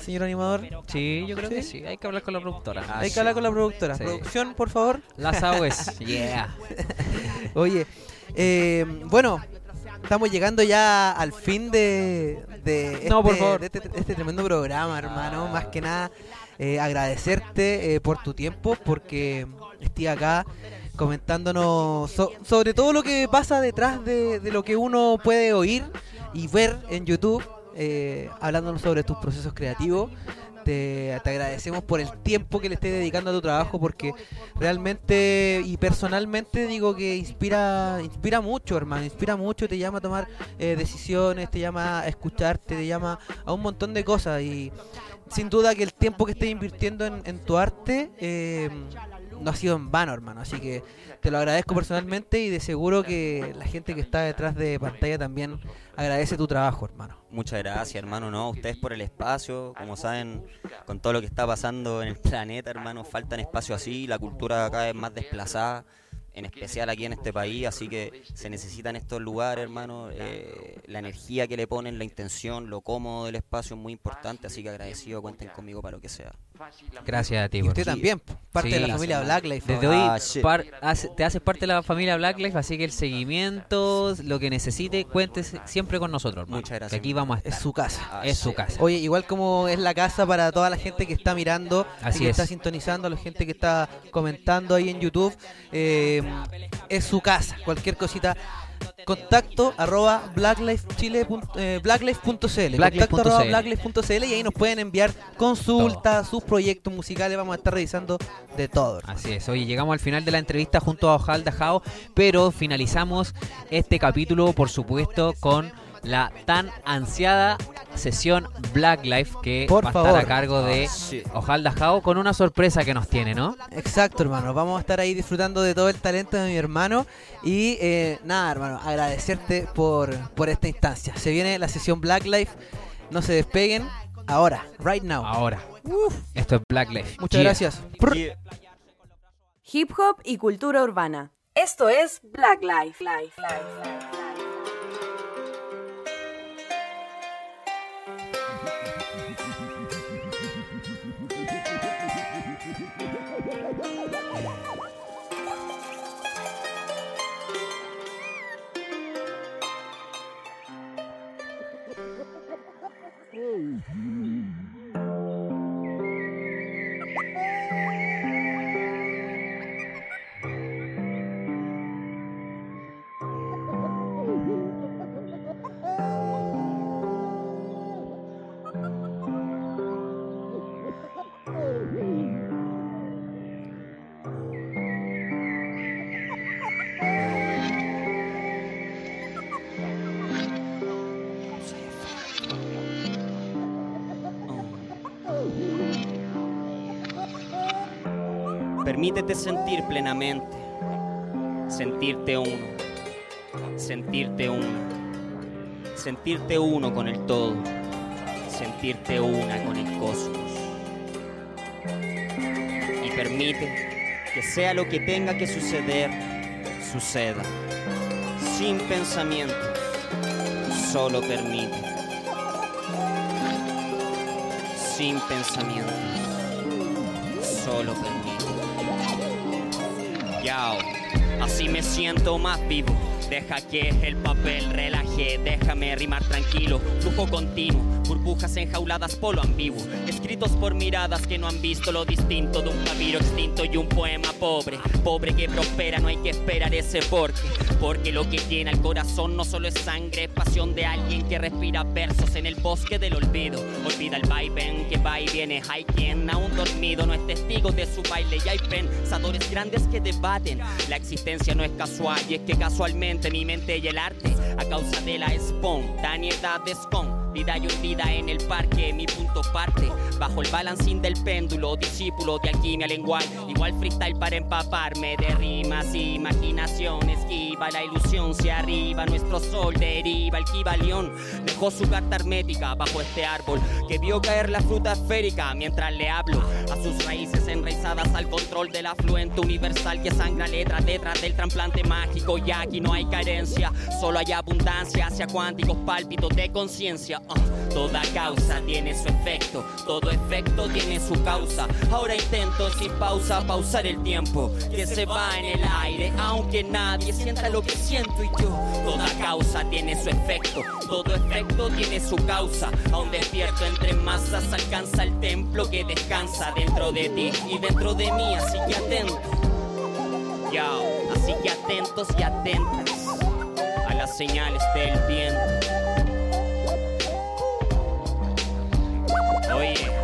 señor animador. Sí, yo creo que sí. Hay que hablar con la productora. Hay que hablar con la productora. Sí. Producción, por favor. Las aguas. (laughs) Yeah. Oye, eh, bueno, estamos llegando ya al fin de, de, este, No, por favor. de este, este tremendo programa, hermano. Más que nada, eh, agradecerte eh, por tu tiempo, porque estoy acá comentándonos so- sobre todo lo que pasa detrás de, lo que uno puede oír y ver en YouTube, eh, hablándonos sobre tus procesos creativos. Te, agradecemos por el tiempo que le estés dedicando a tu trabajo porque realmente y personalmente digo que inspira inspira mucho hermano inspira mucho te llama a tomar eh, decisiones te llama a escucharte te llama a un montón de cosas y sin duda que el tiempo que estés invirtiendo en, en tu arte eh, no ha sido en vano hermano así que te lo agradezco personalmente y de seguro que la gente que está detrás de pantalla también agradece tu trabajo hermano Muchas gracias, hermano. No, ustedes por el espacio. Como saben, con todo lo que está pasando en el planeta, hermano, faltan espacios así. La cultura cada vez más desplazada, en especial aquí en este país. Así que se necesitan estos lugares, hermano. Eh, la energía que le ponen, la intención, lo cómodo del espacio es muy importante. Así que agradecido, cuenten conmigo para lo que sea. Gracias a ti. y por- usted también parte de la familia gracias, Blacklife Desde hoy Ah, shit. par- hace- te haces parte de la familia Black Life, así que el seguimiento, lo que necesite, cuentes siempre con nosotros. hermano, Muchas gracias, que aquí vamos a es su casa Ah, Es su sí. casa. Oye, igual como es la casa para toda la gente que está mirando, Así y que es. está sintonizando, la gente que está comentando ahí en YouTube, eh, es su casa. Cualquier cosita, contacto arroba blacklifechile eh, contacto arroba Blacklife.cl. blacklife.cl y ahí nos pueden enviar consultas, sus proyectos musicales, vamos a estar revisando de todo. hermano. Así es, oye, llegamos al final de la entrevista junto a Ojalda Jao, pero finalizamos este capítulo, por supuesto, con la tan ansiada sesión Black Life que Por va a favor. estar a cargo de Ah. Ojalda Jao con una sorpresa que nos tiene, ¿no? Exacto, hermano. Vamos a estar ahí disfrutando de todo el talento de mi hermano. Y eh, nada, hermano, agradecerte por, por esta instancia. Se viene la sesión Black Life. No se despeguen. Ahora, right now. Ahora, esto es Black Life. Muchas Yeah. gracias. Hip hop y cultura urbana. Esto es Black Life. Life, Life, Life. Oh, Permítete sentir plenamente, sentirte uno, sentirte uno, sentirte uno con el todo, sentirte una con el cosmos. Y permite que sea lo que tenga que suceder, suceda, sin pensamientos, solo permite, sin pensamientos, solo permite. Así me siento más vivo. Deja que el papel relaje Déjame rimar tranquilo, flujo continuo, burbujas enjauladas, polo ambiguo, escritos por miradas que no han visto lo distinto de un papiro extinto y un poema pobre, pobre que prospera, no hay que esperar ese porqué, porque lo que llena el corazón no solo es sangre, es pasión de alguien que respira versos en el bosque del olvido, olvida el vaivén que va y viene, hay quien aún dormido no es testigo de su baile y hay pensadores grandes que debaten, la existencia no es casual y es que casualmente mi mente y el arte a causa de la espontaneidad de Scon. Vida y olvida en el parque, mi punto parte. Bajo el balancín del péndulo, discípulo de alquimia lengual. Igual freestyle para empaparme de rimas, imaginación. Esquiva la ilusión, se arriba nuestro sol, deriva el kibalión. Dejó su carta hermética bajo este árbol que vio caer la fruta esférica mientras le hablo. A sus raíces enraizadas al control del afluente universal que sangra letra detrás del trasplante mágico. Y aquí no hay carencia, solo hay abundancia hacia cuánticos pálpitos de conciencia. Toda causa tiene su efecto, todo efecto tiene su causa. Ahora intento sin pausa pausar el tiempo que se va en el aire, aunque nadie sienta lo que siento y yo. Toda causa tiene su efecto, todo efecto tiene su causa. Aún despierto entre masas alcanza el templo que descansa dentro de ti y dentro de mí, así que atento. Yo, así que atentos y atentas a las señales del viento. Oye, son sutiles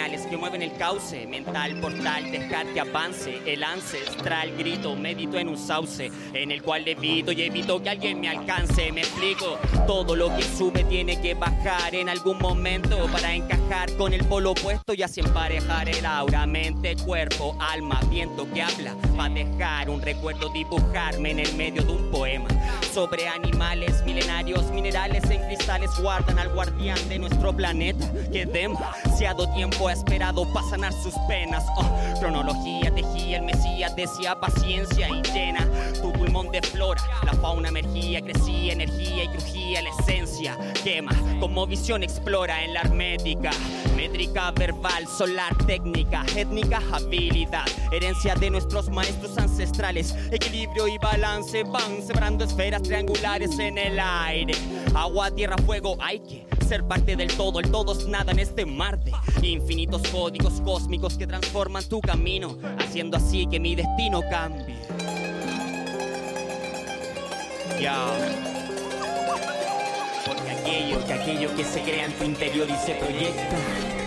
señales que mueven el cauce mental, portal, dejar que avance el ancestral grito, medito en un sauce en el cual levito y evito que alguien me alcance. Me explico, todo lo que sube tiene que bajar en algún momento para encajar con el polo opuesto y así emparejar el aura, mente, cuerpo, alma, viento que habla, va a dejar un recuerdo, dibujarme en el medio de un poema. Sobre animales milenarios, minerales en cristales guardan al guardián de nuestro planeta. Que demasiado tiempo esperado para sanar sus penas. Oh, cronología tejía el Mesías decía paciencia y llena. Tu pulmón de flora, la fauna emergía, crecía energía y crujía la esencia. Quema como visión explora en la hermética, métrica verbal, solar técnica, étnica habilidad, herencia de nuestros maestros ancestrales, equilibrio y balance van sembrando esferas triangulares en el aire, agua, tierra, fuego, hay que ser parte del todo, el todo es nada en este mar de infinitos códigos cósmicos que transforman tu camino, haciendo así que mi destino cambie. Ya. Porque aquello, que aquello que se crea en tu interior y se proyecta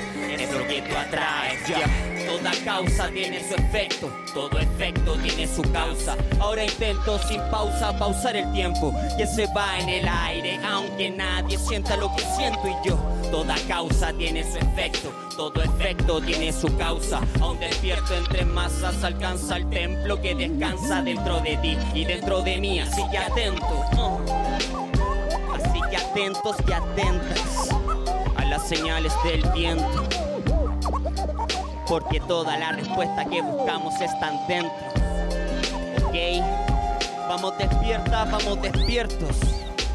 lo que tú atraes. Ya. Toda causa tiene su efecto, todo efecto tiene su causa. Ahora intento sin pausa pausar el tiempo que se va en el aire, aunque nadie sienta lo que siento y yo. Toda causa tiene su efecto, todo efecto tiene su causa. Aún despierto entre masas, alcanza el templo que descansa dentro de ti y dentro de mí. Así que atento, uh. así que atentos y atentas a las señales del viento porque toda la respuesta que buscamos están dentro. ¿Ok? Vamos despiertas, vamos despiertos.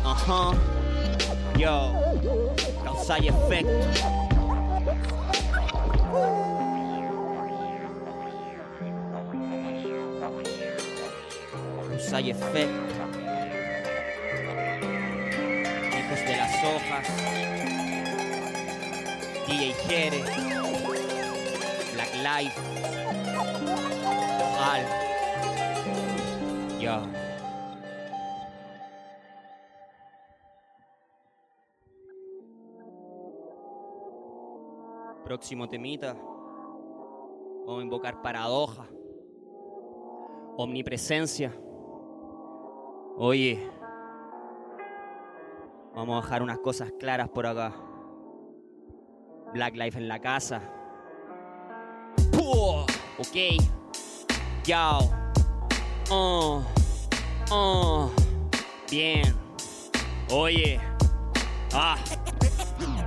Ajá. Yo. Causa y efecto. Causa y efecto. Hijos de las hojas. DJ Jere. Black Life. Al. Yo. Próximo temita. Vamos a invocar paradoja. Omnipresencia. Oye. Vamos a dejar unas cosas claras por acá. Black Life en la casa. Puh, Ok. Yo. Oh. Oh. Bien. Oye. Ah.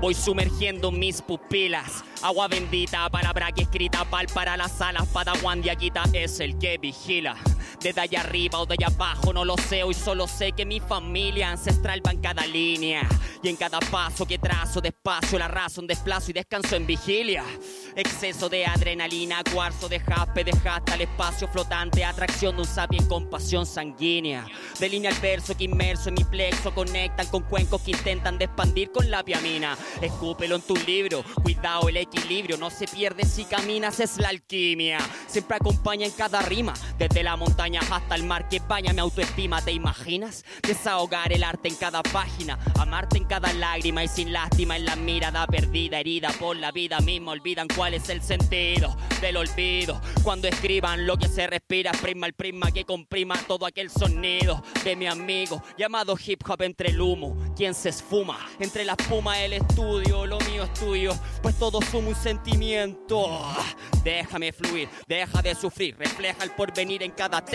Voy sumergiendo mis pupilas. Agua bendita, palabra que escrita pal para las alas. Padawan Diaguita es el que vigila. Desde allá arriba o de allá abajo no lo sé, hoy solo sé que mi familia ancestral va en cada línea. Y en cada paso que trazo despacio la razón desplazo y descanso en vigilia. Exceso de adrenalina, cuarzo de jaspe, dejaste al espacio flotante, atracción de un sapien con pasión sanguínea. De línea al verso que inmerso en mi plexo conectan con cuencos que intentan expandir con la piamina. Escúpelo en tu libro, cuidado el equilibrio, no se pierde si caminas, es la alquimia. Siempre acompaña en cada rima, desde la montaña hasta el mar que baña mi autoestima, ¿te imaginas? Desahogar el arte en cada página, amarte en cada lágrima y sin lástima en la mirada perdida, herida por la vida misma, olvidan cuál es el sentido del olvido. Cuando escriban lo que se respira, prima el prisma que comprima todo aquel sonido de mi amigo llamado hip hop entre el humo, quien se esfuma entre la espuma el estudio, lo mío es pues todo suma un sentimiento. Déjame fluir, deja de sufrir, refleja el porvenir en cada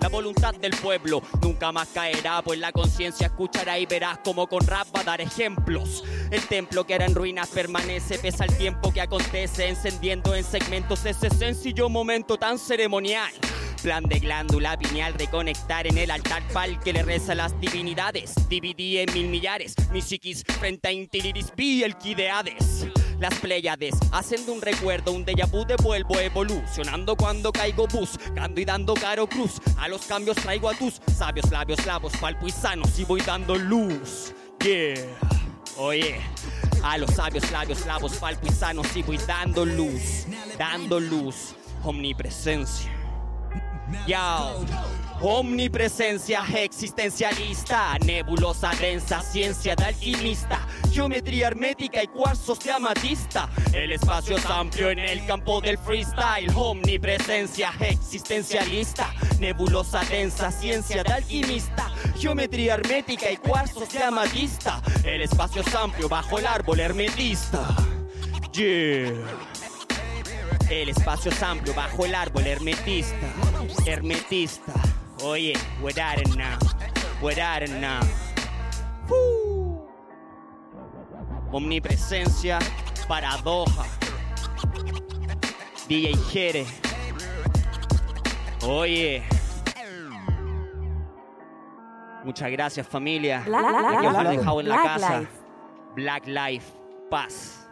La voluntad del pueblo nunca más caerá, pues la conciencia escuchará y verás como con rap va dar ejemplos. El templo que era en ruinas permanece, pese al tiempo que acontece, encendiendo en segmentos ese sencillo momento tan ceremonial. Plan de glándula pineal, reconectar en el altar pal que le reza a las divinidades. Dividí en mil millares, mi psiquis frente a Intiliris vi el ki de Hades. Las pléyades hacen de un recuerdo un déjà vu devuelvo evolucionando cuando caigo buscando y dando caro cruz. A los cambios traigo a tus sabios labios, lavos, palpo y voy dando luz. Yeah, oye. A los sabios labios, lavos, palpo y voy dando luz, dando luz, omnipresencia. Yao. Omnipresencia existencialista, nebulosa densa, ciencia de alquimista, geometría hermética y cuarzos de amatista. El espacio es amplio en el campo del freestyle. Omnipresencia existencialista, nebulosa densa, ciencia de alquimista, geometría hermética y cuarzos de amatista. El espacio es amplio bajo el árbol hermetista. Yeah. El espacio es amplio bajo el árbol hermetista. Hermetista. Oye, we're at it now. We're at it now. Woo. Omnipresencia, paradoja. DJ Jere. Oye. Muchas gracias familia. Black, Black, que os han Black, dejado en la Black casa. Life. Black Life. Paz.